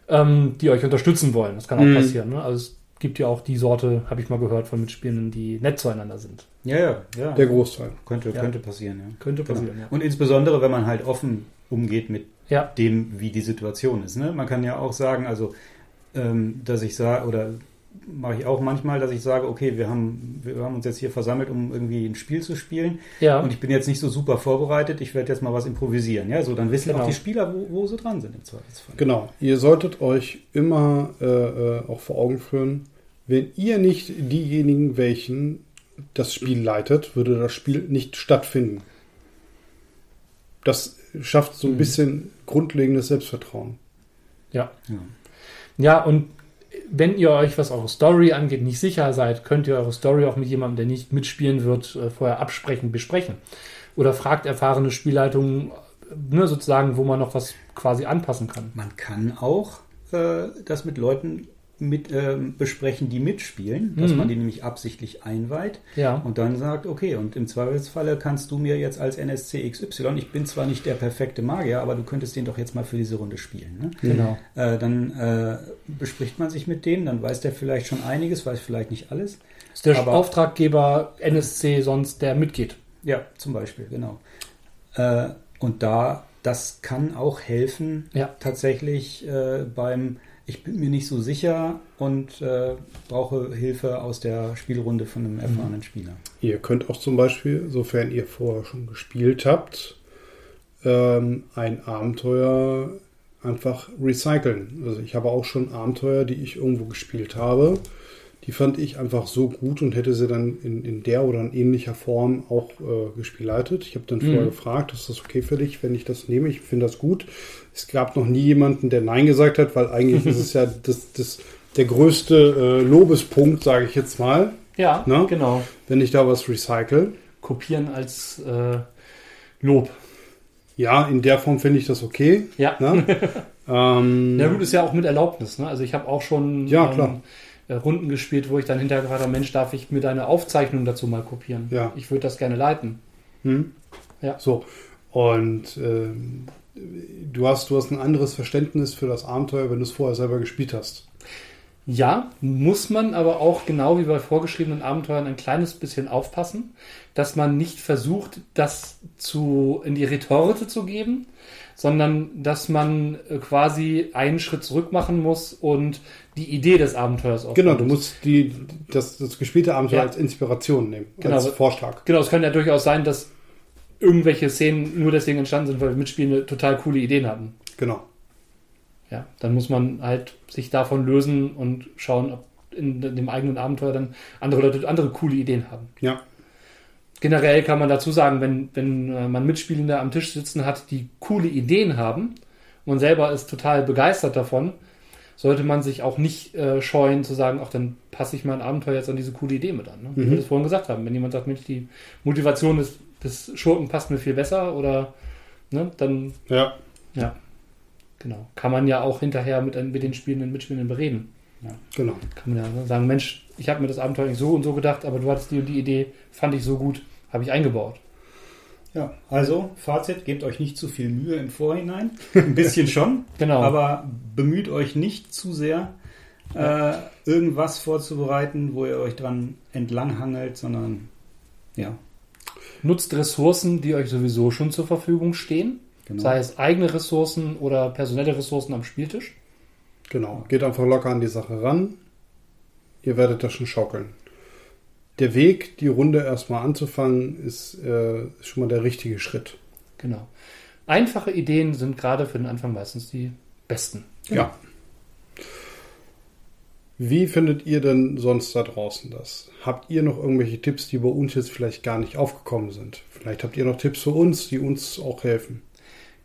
ähm, die euch unterstützen wollen. Das kann auch Mhm. passieren. Ne? Also es gibt ja auch die Sorte, habe ich mal gehört, von Mitspielenden, die nett zueinander sind. Ja, ja, ja. Der Großteil. könnte, Ja. könnte passieren, ja. Könnte Genau. passieren, ja. Und insbesondere, wenn man halt offen umgeht mit Ja, dem, wie die Situation ist. Ne? Man kann ja auch sagen, also, ähm, dass ich sage, oder mache ich auch manchmal, dass ich sage, okay, wir haben, wir haben uns jetzt hier versammelt, um irgendwie ein Spiel zu spielen. ja. Und ich bin jetzt nicht so super vorbereitet, ich werde jetzt mal was improvisieren. Ja, so dann wissen Genau. auch die Spieler, wo, wo sie dran sind im Zweifelsfall. Genau. Ihr solltet euch immer äh, äh, auch vor Augen führen, wenn ihr nicht diejenigen, welchen das Spiel leitet, würde das Spiel nicht stattfinden. Das schafft so ein Mhm. bisschen grundlegendes Selbstvertrauen. ja. Ja. Ja, und wenn ihr euch, was eure Story angeht, nicht sicher seid, könnt ihr eure Story auch mit jemandem, der nicht mitspielen wird, äh, vorher absprechen, besprechen. Oder fragt erfahrene Spielleitungen, äh, ne, sozusagen, wo man noch was quasi anpassen kann. Man kann auch äh, das mit Leuten mit, ähm, besprechen, die mitspielen, dass Mhm. man die nämlich absichtlich einweiht Ja, und dann sagt, okay, und im Zweifelsfalle kannst du mir jetzt als NSC XY, ich bin zwar nicht der perfekte Magier, aber du könntest den doch jetzt mal für diese Runde spielen. Ne? genau. Äh, dann äh, bespricht man sich mit dem, dann weiß der vielleicht schon einiges, weiß vielleicht nicht alles. Ist der Aber- Auftraggeber NSC sonst, der mitgeht? Ja, zum Beispiel, genau. Äh, und da, das kann auch helfen, Ja. tatsächlich äh, beim, ich bin mir nicht so sicher und äh, brauche Hilfe aus der Spielrunde von einem erfahrenen Spieler. Ihr könnt auch zum Beispiel, sofern ihr vorher schon gespielt habt, ähm, ein Abenteuer einfach recyceln. Also ich habe auch schon Abenteuer, die ich irgendwo gespielt habe. Die fand ich einfach so gut und hätte sie dann in, in der oder in ähnlicher Form auch äh, gespielleitet. Ich habe dann vorher Mhm. gefragt, ist das okay für dich, wenn ich das nehme? Ich finde das gut. Es gab noch nie jemanden, der Nein gesagt hat, weil eigentlich ist es ja das, das, der größte äh, Lobespunkt, sage ich jetzt mal, Ja, Na? genau. wenn ich da was recycle. Kopieren als äh, Lob. Ja, in der Form finde ich das okay. Ja. Ne? ähm, Ja gut, ist ja auch mit Erlaubnis. Ne? Also ich habe auch schon Ja, klar. äh, Runden gespielt, wo ich dann hinterher gefragt habe, Mensch, darf ich mir deine Aufzeichnung dazu mal kopieren? Ja. Ich würde das gerne leiten. Hm? Ja. So. Und ähm, du, hast, du hast ein anderes Verständnis für das Abenteuer, wenn du es vorher selber gespielt hast. Ja, muss man aber auch genau wie bei vorgeschriebenen Abenteuern ein kleines bisschen aufpassen, dass man nicht versucht, das zu, in die Retorte zu geben, sondern dass man äh, quasi einen Schritt zurück machen muss und die Idee des Abenteuers aufbauen Genau, du muss. musst die, das, das gespielte Abenteuer Ja. als Inspiration nehmen, Genau, als Vorschlag. Genau, es kann ja durchaus sein, dass irgendwelche Szenen nur deswegen entstanden sind, weil Mitspielende total coole Ideen hatten. Genau. Ja, dann muss man halt sich davon lösen und schauen, ob in dem eigenen Abenteuer dann andere Leute andere coole Ideen haben. Ja. Generell kann man dazu sagen, wenn, wenn äh, man Mitspielende am Tisch sitzen hat, die coole Ideen haben, und man selber ist total begeistert davon, sollte man sich auch nicht äh, scheuen zu sagen, ach, dann passe ich mein Abenteuer jetzt an diese coole Idee mit an. Ne? Wie Mhm. wir das vorhin gesagt haben. Wenn jemand sagt, Mensch, die Motivation des, des Schurken passt mir viel besser oder ne, dann, Ja. ja, genau. Kann man ja auch hinterher mit, mit den Spielenden, Mitspielenden bereden. Genau. Kann man ja sagen, Mensch, ich habe mir das Abenteuer nicht so und so gedacht, aber du hattest die und die Idee, fand ich so gut, habe ich eingebaut. Ja, also Fazit, gebt euch nicht zu viel Mühe im Vorhinein. Ein bisschen schon, Genau. aber bemüht euch nicht zu sehr, äh, irgendwas vorzubereiten, wo ihr euch dran entlanghangelt, sondern ja, Nutzt Ressourcen, die euch sowieso schon zur Verfügung stehen, genau. sei es eigene Ressourcen oder personelle Ressourcen am Spieltisch. Genau. Geht einfach locker an die Sache ran. Ihr werdet das schon schaukeln. Der Weg, die Runde erstmal anzufangen, ist, äh, schon mal der richtige Schritt. Genau. Einfache Ideen sind gerade für den Anfang meistens die besten. Ja. Wie findet ihr denn sonst da draußen das? Habt ihr noch irgendwelche Tipps, die bei uns jetzt vielleicht gar nicht aufgekommen sind? Vielleicht habt ihr noch Tipps für uns, die uns auch helfen.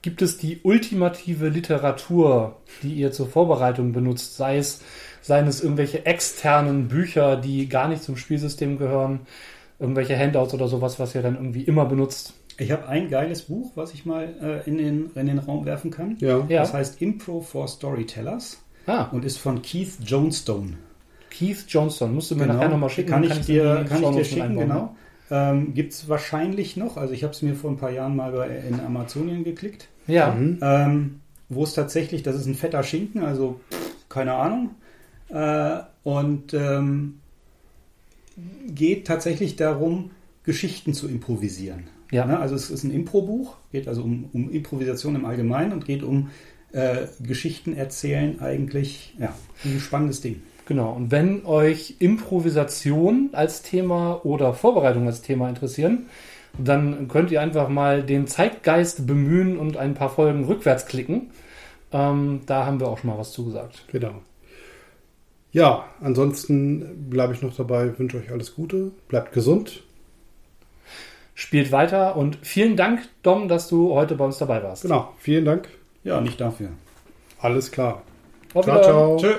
Gibt es die ultimative Literatur, die ihr zur Vorbereitung benutzt, sei es, seien es irgendwelche externen Bücher, die gar nicht zum Spielsystem gehören, irgendwelche Handouts oder sowas, was ihr dann irgendwie immer benutzt? Ich habe ein geiles Buch, was ich mal äh, in, den, in den Raum werfen kann. Ja. Ja. Das heißt Impro for Storytellers Ah, und ist von Keith Jonestone. Keith Johnston. Musst du mir nachher nochmal schicken. Kann dann ich dir, kann ich dir schicken, einbauen. genau. Ähm, Gibt es wahrscheinlich noch. Also ich habe es mir vor ein paar Jahren mal bei, in Amazonien geklickt. Ja, Mhm. Ähm, wo es tatsächlich, das ist ein fetter Schinken, also pff, keine Ahnung. Äh, und ähm, geht tatsächlich darum, Geschichten zu improvisieren. Ja. Ne? Also es ist ein Improbuch, geht also um, um Improvisation im Allgemeinen und geht um äh, Geschichten erzählen eigentlich. Ja, ein spannendes Ding. genau. Und wenn euch Improvisation als Thema oder Vorbereitung als Thema interessieren, dann könnt ihr einfach mal den Zeitgeist bemühen und ein paar Folgen rückwärts klicken. Ähm, da haben wir auch schon mal was zugesagt. Genau. Ja, ansonsten bleibe ich noch dabei, wünsche euch alles Gute, bleibt gesund. Spielt weiter und vielen Dank, Dom, dass du heute bei uns dabei warst. Genau, vielen Dank. Ja, nicht dafür. Alles klar. Auf Ciao, ciao. Tschö.